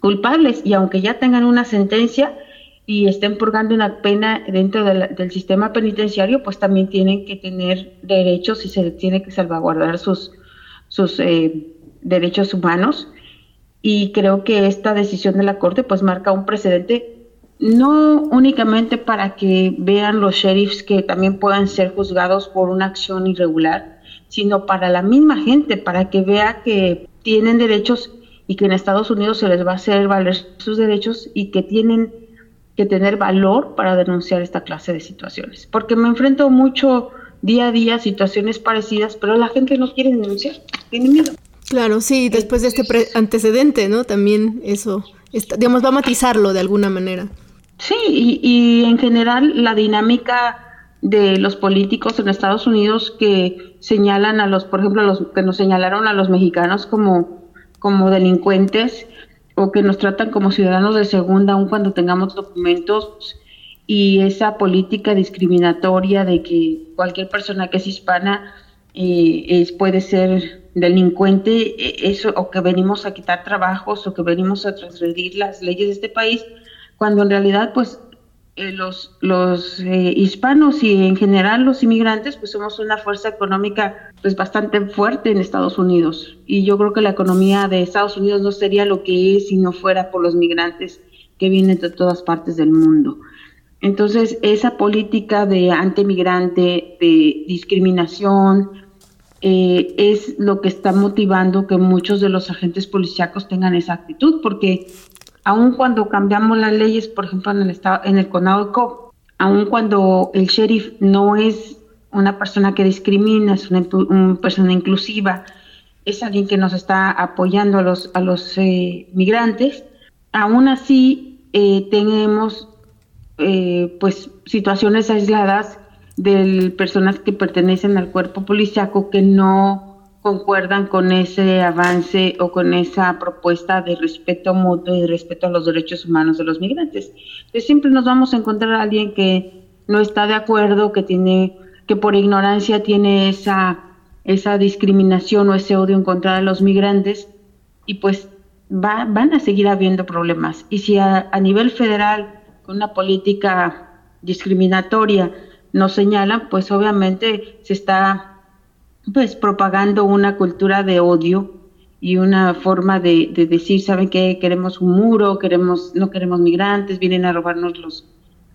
culpables. Y aunque ya tengan una sentencia y estén purgando una pena dentro del sistema penitenciario, pues también tienen que tener derechos y se tiene que salvaguardar sus, sus eh, derechos humanos. Y creo que esta decisión de la Corte pues marca un precedente no únicamente para que vean los sheriffs que también puedan ser juzgados por una acción irregular, sino para la misma gente, para que vea que tienen derechos y que en Estados Unidos se les va a hacer valer sus derechos y que tienen que tener valor para denunciar esta clase de situaciones. Porque me enfrento mucho día a día situaciones parecidas, pero la gente no quiere denunciar, tiene miedo. Claro, sí, después de este pre- antecedente, ¿no? También eso, está- digamos, va a matizarlo de alguna manera. Sí, y, y en general la dinámica de los políticos en Estados Unidos que señalan a los, por ejemplo, a los que nos señalaron a los mexicanos como, como delincuentes o que nos tratan como ciudadanos de segunda aun cuando tengamos documentos y esa política discriminatoria de que cualquier persona que es hispana eh, es, puede ser delincuente, eh, eso, o que venimos a quitar trabajos o que venimos a transgredir las leyes de este país, cuando en realidad pues eh, los, los eh, hispanos y en general los inmigrantes pues somos una fuerza económica pues bastante fuerte en Estados Unidos y yo creo que la economía de Estados Unidos no sería lo que es si no fuera por los migrantes que vienen de todas partes del mundo. Entonces, esa política de antimigrante, de discriminación, eh, es lo que está motivando que muchos de los agentes policíacos tengan esa actitud, porque aun cuando cambiamos las leyes, por ejemplo, en el estado, en el Cobb, aun cuando el sheriff no es una persona que discrimina, es una, persona inclusiva, es alguien que nos está apoyando a los, a los eh, migrantes, aún así eh, tenemos eh, pues situaciones aisladas de personas que pertenecen al cuerpo policiaco que no concuerdan con ese avance o con esa propuesta de respeto mutuo y de respeto a los derechos humanos de los migrantes. Entonces siempre nos vamos a encontrar a alguien que no está de acuerdo, que tiene, que por ignorancia tiene esa, esa discriminación o ese odio en contra de los migrantes y pues va- van a seguir habiendo problemas. Y si a, nivel federal, con una política discriminatoria, nos señalan, pues obviamente se está pues propagando una cultura de odio y una forma de, de decir, ¿saben qué? Queremos un muro, queremos, no queremos migrantes, vienen a robarnos los,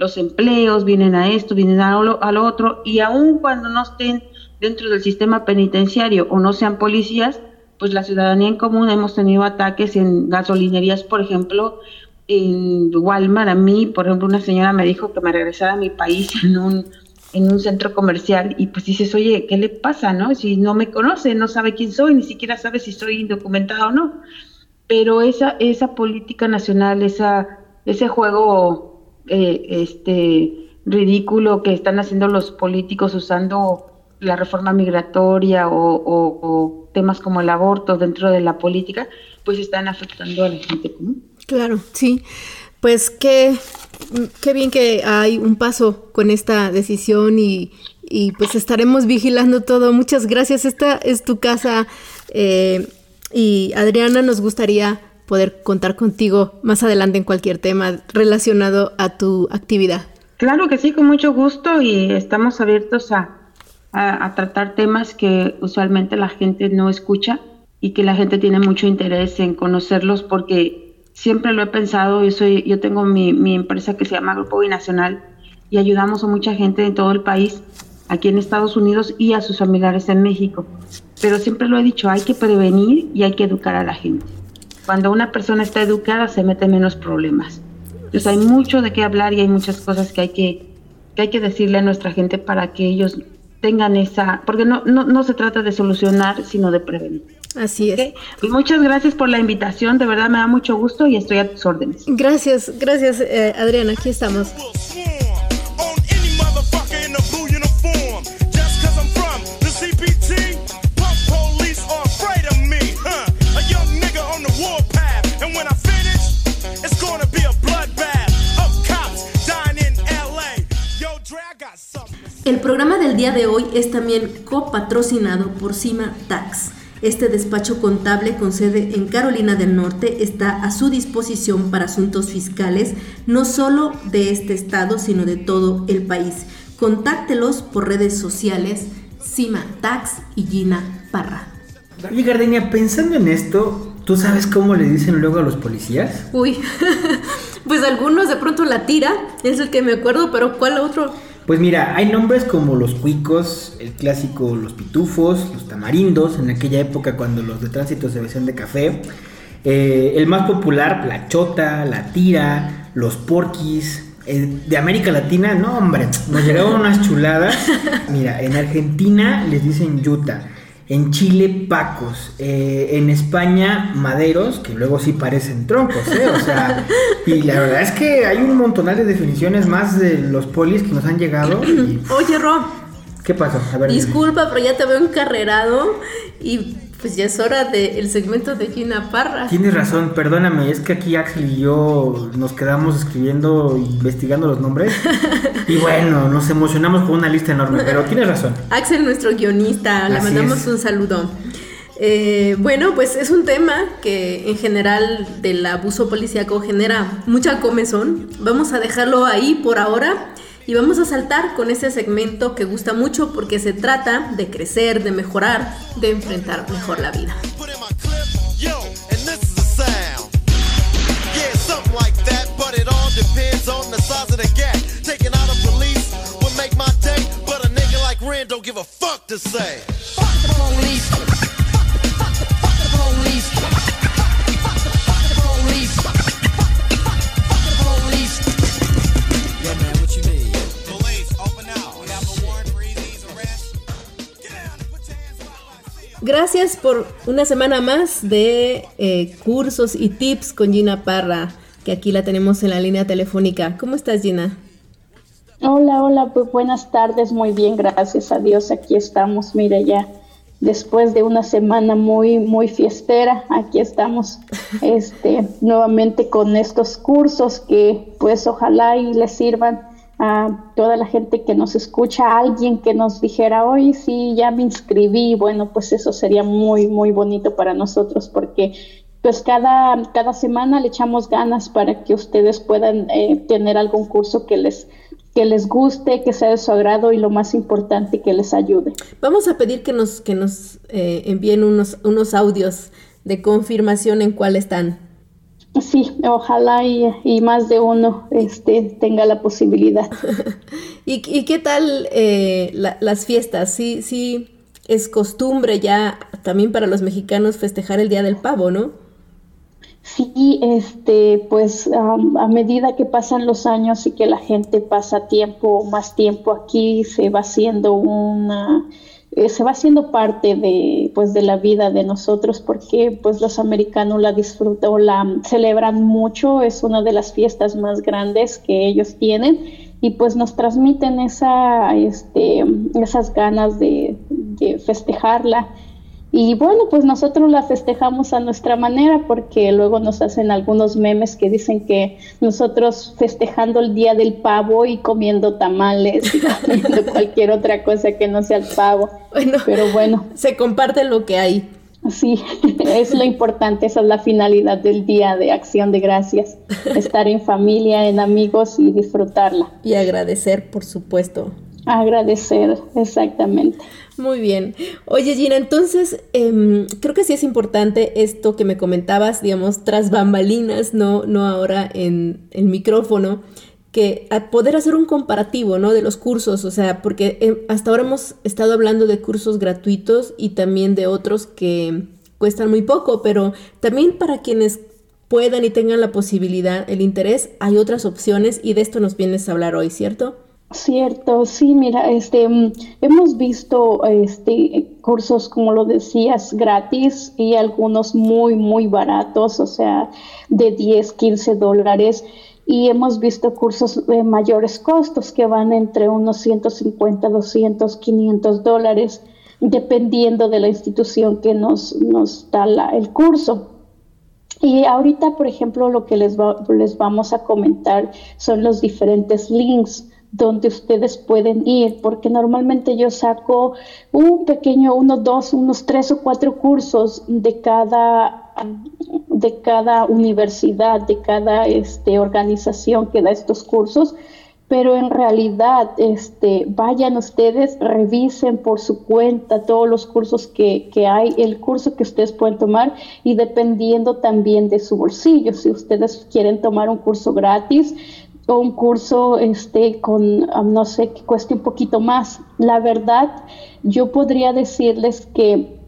los empleos, vienen a esto, vienen a lo, a lo otro, y aun cuando no estén dentro del sistema penitenciario o no sean policías, pues la ciudadanía en común hemos tenido ataques en gasolinerías, por ejemplo, en Walmart. A mí, por ejemplo, una señora me dijo que me regresara a mi país en un, en un centro comercial y pues dices, oye, ¿qué le pasa, no? Si no me conoce, no sabe quién soy, ni siquiera sabe si soy indocumentada o no. Pero esa, esa política nacional, esa, ese juego eh, este, ridículo que están haciendo los políticos usando la reforma migratoria o, temas como el aborto dentro de la política, pues están afectando a la gente común. Claro, sí. Pues qué, qué bien que hay un paso con esta decisión y, y pues estaremos vigilando todo. Muchas gracias. Esta es tu casa eh, y Adriana, nos gustaría poder contar contigo más adelante en cualquier tema relacionado a tu actividad. Claro que sí, con mucho gusto y estamos abiertos a, tratar temas que usualmente la gente no escucha y que la gente tiene mucho interés en conocerlos porque siempre lo he pensado, yo, soy, yo tengo mi, mi empresa que se llama Grupo Binacional y ayudamos a mucha gente en todo el país, aquí en Estados Unidos y a sus familiares en México. Pero siempre lo he dicho, hay que prevenir y hay que educar a la gente. Cuando una persona está educada se mete menos problemas. Entonces hay mucho de qué hablar y hay muchas cosas que hay que, que hay que decirle a nuestra gente para que ellos tengan esa, porque no, no, no se trata de solucionar, sino de prevenir. Así es. ¿ok? Pues muchas gracias por la invitación, de verdad me da mucho gusto y estoy a tus órdenes. Gracias, gracias eh, Adriana, aquí estamos. El programa del día de hoy es también copatrocinado por Cima Tax. Este despacho contable con sede en Carolina del Norte está a su disposición para asuntos fiscales, no solo de este estado, sino de todo el país. Contáctelos por redes sociales, Cima Tax y Gina Parra. Oye, Gardenia, pensando en esto, ¿tú sabes cómo le dicen luego a los policías? Uy, pues algunos de pronto la tira, es el que me acuerdo, pero ¿cuál otro? Pues mira, hay nombres como los cuicos, el clásico los pitufos, los tamarindos, en aquella época cuando los de tránsito se vestían de café. Eh, el más popular, la chota, la tira, los porquis. Eh, de América Latina, no hombre, nos llegaron unas chuladas. Mira, en Argentina les dicen yuta. En Chile, pacos. Eh, en España, maderos, que luego sí parecen troncos, ¿eh? O sea, y la verdad es que hay un montonal de definiciones más de los polis que nos han llegado. y- Oye, Ro, ¿Qué pasó? A ver. disculpa, pero ya te veo encarrerado y pues ya es hora del segmento de Gina Parra. Tienes razón, perdóname, es que aquí Axel y yo nos quedamos escribiendo, investigando los nombres. y bueno, nos emocionamos con una lista enorme, pero tienes razón. Axel, nuestro guionista, le mandamos es. un saludo. Eh, bueno, pues es un tema que en general del abuso policíaco genera mucha comezón. Vamos a dejarlo ahí por ahora y vamos a saltar con ese segmento que gusta mucho porque se trata de crecer, de mejorar, de enfrentar mejor la vida. Gracias por una semana más de eh, cursos y tips con Gina Parra, que aquí la tenemos en la línea telefónica. ¿Cómo estás, Gina? Hola, hola, pues buenas tardes, muy bien, gracias a Dios, aquí estamos, mire ya, después de una semana muy, muy fiestera, aquí estamos, este, nuevamente con estos cursos que pues ojalá y les sirvan a toda la gente que nos escucha, alguien que nos dijera, hoy sí, ya me inscribí, bueno, pues eso sería muy, muy bonito para nosotros porque pues cada, cada semana le echamos ganas para que ustedes puedan eh, tener algún curso que les, que les guste, que sea de su agrado y lo más importante, que les ayude. Vamos a pedir que nos, que nos eh, envíen unos, unos audios de confirmación en cuál están. Sí, ojalá y, y más de uno este, tenga la posibilidad. ¿Y, y qué tal eh, la- las fiestas? Sí, sí, es costumbre ya también para los mexicanos festejar el Día del Pavo, ¿no? Sí, este, pues a medida que pasan los años y que la gente pasa tiempo, más tiempo aquí, se va haciendo una, eh, se va haciendo parte de, pues, de la vida de nosotros porque, pues, los americanos la disfrutan o la celebran mucho. Es una de las fiestas más grandes que ellos tienen y, pues, nos transmiten esa, este, esas ganas de, de festejarla. Y bueno, pues nosotros la festejamos a nuestra manera porque luego nos hacen algunos memes que dicen que nosotros festejando el día del pavo y comiendo tamales y comiendo cualquier otra cosa que no sea el pavo. Bueno. Pero bueno, Se comparte lo que hay. sí, es lo importante, esa es la finalidad del día de acción de gracias, estar en familia, en amigos y disfrutarla. Y agradecer, por supuesto. Agradecer, exactamente. Muy bien. Oye, Gina, entonces em, creo que sí es importante esto que me comentabas, digamos, tras bambalinas, no, no ahora en el micrófono, que poder hacer un comparativo, ¿no? De los cursos, o sea, porque em, hasta ahora hemos estado hablando de cursos gratuitos y también de otros que cuestan muy poco, pero también para quienes puedan y tengan la posibilidad, el interés, hay otras opciones y de esto nos vienes a hablar hoy, ¿cierto? Cierto, sí, mira, este, mm, hemos visto este, cursos, como lo decías, gratis y algunos muy, muy baratos, o sea, de 10, 15 dólares. Y hemos visto cursos de mayores costos que van entre unos 150, 200, 500 dólares, dependiendo de la institución que nos, nos da el curso. Y ahorita, por ejemplo, lo que les, va- les vamos a comentar son los diferentes links donde ustedes pueden ir, porque normalmente yo saco un pequeño, uno, dos, unos tres o cuatro cursos de cada, de cada universidad, de cada este, organización que da estos cursos, pero en realidad este, vayan ustedes, revisen por su cuenta todos los cursos que, que hay, el curso que ustedes pueden tomar y dependiendo también de su bolsillo, si ustedes quieren tomar un curso gratis o un curso este, con, um, no sé, que cueste un poquito más. La verdad, yo podría decirles que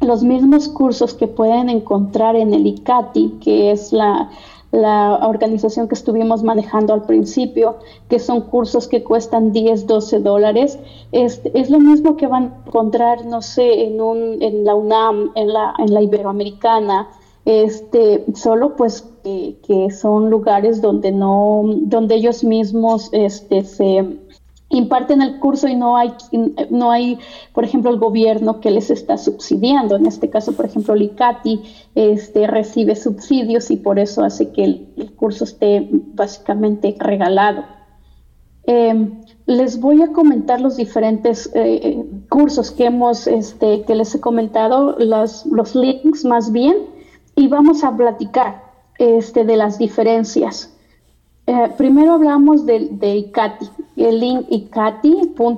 los mismos cursos que pueden encontrar en el ICATI, que es la, la organización que estuvimos manejando al principio, que son cursos que cuestan 10, 12 dólares, es, es lo mismo que van a encontrar, no sé, en, un, en la UNAM, en la, en la Iberoamericana, este, solo pues que, son lugares donde no, donde ellos mismos este, se imparten el curso y no hay, no hay, por ejemplo, el gobierno que les está subsidiando. En este caso, por ejemplo, Licati este, recibe subsidios y por eso hace que el, curso esté básicamente regalado. Em, les voy a comentar los diferentes eh, cursos que hemos, este, que les he comentado, los, los links más bien, y vamos a platicar este, de las diferencias. Eh, primero hablamos de, ICATI, el link icati.edu.mx.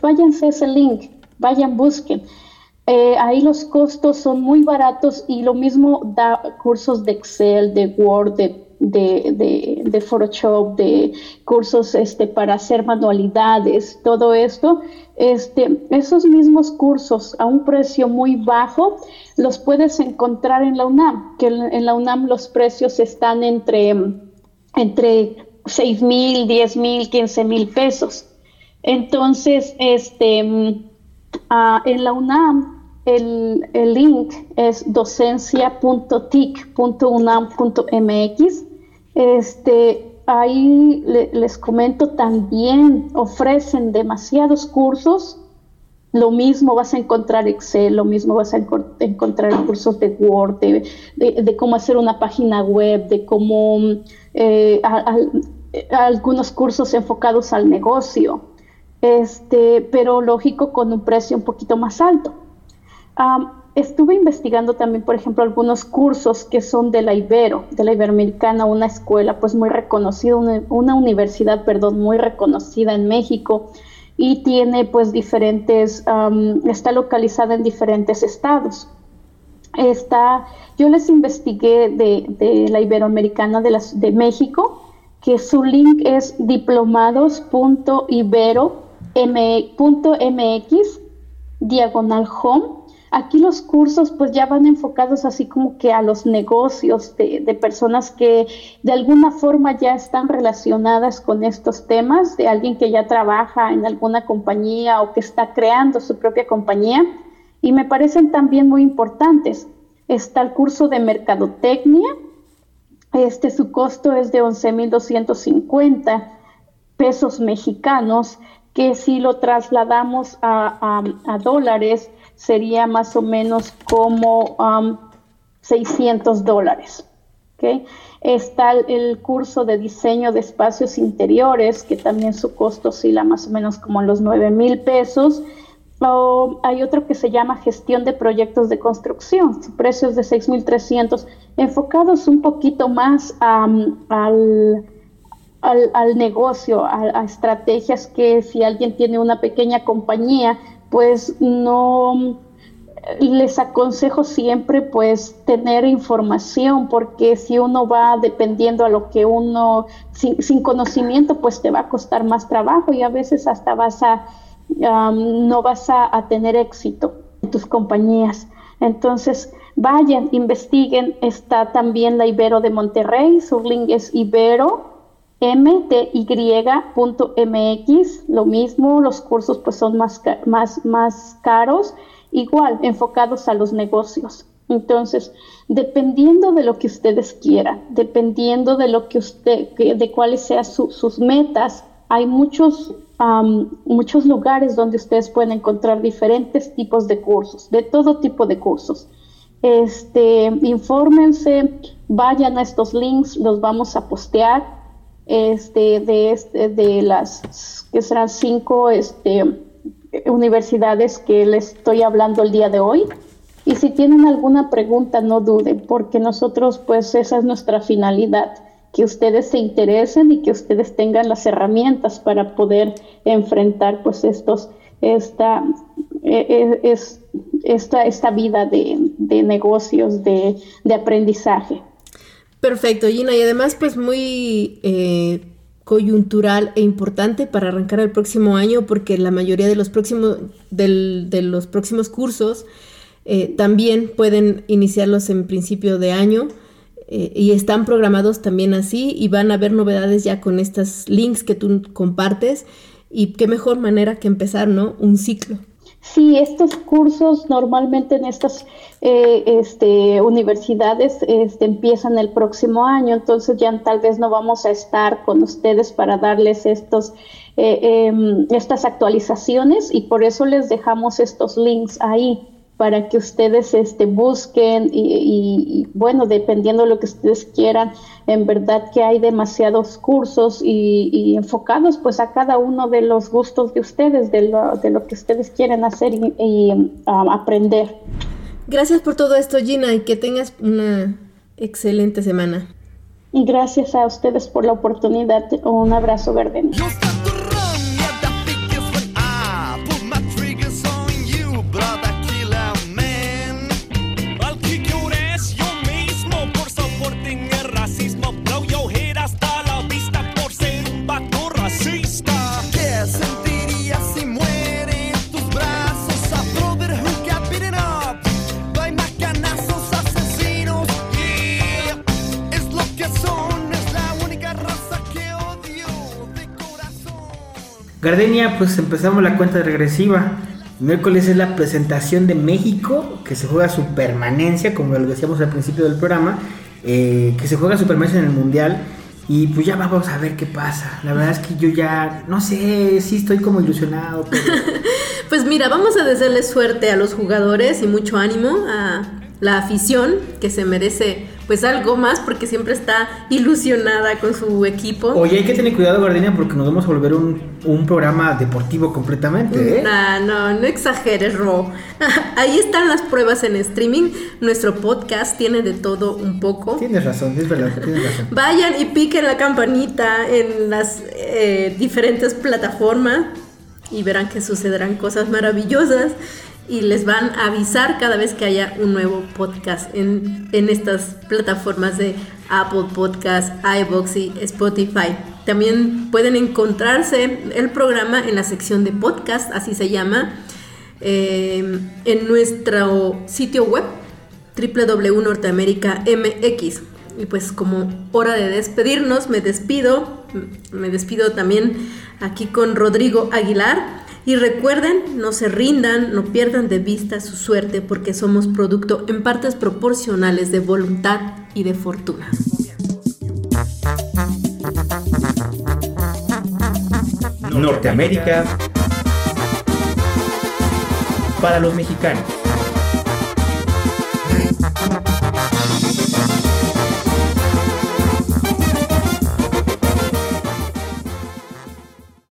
Váyanse a ese link, vayan, busquen. Eh, ahí los costos son muy baratos y lo mismo da cursos de Excel, de Word, de, de, de, Photoshop, de cursos este, para hacer manualidades, todo esto. Este, esos mismos cursos a un precio muy bajo los puedes encontrar en la UNAM, que en la UNAM los precios están entre entre 6 mil, 10 mil, 15 mil pesos. Entonces, este, mm, ah, en la UNAM, el, link es docencia.tic.unam.mx. Este, ahí les comento también, ofrecen demasiados cursos. Lo mismo vas a encontrar Excel, lo mismo vas a encontrar cursos de Word, de cómo hacer una página web, de cómo eh, algunos cursos enfocados al negocio, este, pero lógico con un precio un poquito más alto. Estuve investigando también, por ejemplo, algunos cursos que son de la Ibero, de la Iberoamericana, una escuela pues muy reconocida, una, universidad, perdón, muy reconocida en México y tiene pues diferentes, está localizada en diferentes estados. Está, yo les investigué de, la Iberoamericana de, de México, que su link es diplomados.ibero.mx diagonal home. Aquí los cursos pues ya van enfocados así como que a los negocios de, personas que de alguna forma ya están relacionadas con estos temas, de alguien que ya trabaja en alguna compañía o que está creando su propia compañía y me parecen también muy importantes. Está el curso de mercadotecnia, este su costo es de 11.250 pesos mexicanos, que si lo trasladamos a, dólares sería más o menos como 600 dólares. Está el, curso de diseño de espacios interiores, que también su costo oscila más o menos como los 9 mil pesos. Hay otro que se llama gestión de proyectos de construcción, precios de 6.300, enfocados un poquito más al, al, negocio, a, estrategias que si alguien tiene una pequeña compañía, pues no les aconsejo siempre pues tener información porque si uno va dependiendo a lo que uno sin, sin conocimiento pues te va a costar más trabajo y a veces hasta vas a no vas a, tener éxito en tus compañías. Entonces, vayan, investiguen. Está también la Ibero de Monterrey, su link es Ibero. mty.mx, lo mismo, los cursos pues son más, más, más caros, igual enfocados a los negocios. Entonces, dependiendo de lo que ustedes quieran, dependiendo de lo que usted, de cuáles sean sus metas, hay muchos, muchos lugares donde ustedes pueden encontrar diferentes tipos de cursos, de todo tipo de cursos. Este, infórmense, vayan a estos links, los vamos a postear. Este, de, este, de las que serán cinco este, universidades que les estoy hablando el día de hoy. Y si tienen alguna pregunta, no duden, porque nosotros, pues, esa es nuestra finalidad que ustedes se interesen y que ustedes tengan las herramientas para poder enfrentar pues estos esta e, e, es, esta, esta vida de, negocios de, aprendizaje perfecto Gina y además pues muy eh, coyuntural e importante para arrancar el próximo año porque la mayoría de los próximos, de los próximos cursos eh, también pueden iniciarlos en principio de año eh, y están programados también así y van a haber novedades ya con estos links que tú compartes y qué mejor manera que empezar, ¿no? Un ciclo. Sí, estos cursos normalmente en estas eh, este, universidades este, empiezan el próximo año, entonces ya tal vez no vamos a estar con ustedes para darles estos, eh, em, estas actualizaciones y por eso les dejamos estos links ahí para que ustedes este, busquen y, y- y, bueno, dependiendo de lo que ustedes quieran, en verdad que hay demasiados cursos y, y enfocados pues a cada uno de los gustos de ustedes, de lo, de lo que ustedes quieren hacer y, y, um, aprender. Gracias por todo esto, Gina, y que tengas una excelente semana. Y gracias a ustedes por la oportunidad. Un abrazo, Gardenia. Gardenia, pues empezamos la cuenta regresiva. Miércoles es la presentación de México, que se juega su permanencia, como lo decíamos al principio del programa, eh, que se juega su permanencia en el Mundial. Y pues ya vamos a ver qué pasa. La verdad es que yo ya, no sé, sí estoy como ilusionado, Pues mira, vamos a desearle suerte a los jugadores y mucho ánimo a la afición que se merece pues algo más porque siempre está ilusionada con su equipo. Oye, hay que tener cuidado, Gardenia, porque nos vamos a volver un, un programa deportivo completamente, ¿eh? Nah, no, no exageres, Ro. Ahí están las pruebas en streaming. Nuestro podcast tiene de todo un poco. Tienes razón, es verdad, tienes razón. Vayan y piquen la campanita en las eh, diferentes plataformas y verán que sucederán cosas maravillosas y les van a avisar cada vez que haya un nuevo podcast en, en estas plataformas de Apple Podcast, iBox y Spotify. También pueden encontrarse el programa en la sección de podcast, así se llama, eh, en nuestro sitio web www.norteamerica.mx. Y pues como hora de despedirnos, me despido, me despido también aquí con Rodrigo Aguilar. Y recuerden, no se rindan, no pierdan de vista su suerte porque somos producto en partes proporcionales de voluntad y de fortuna. Norteamérica para los mexicanos.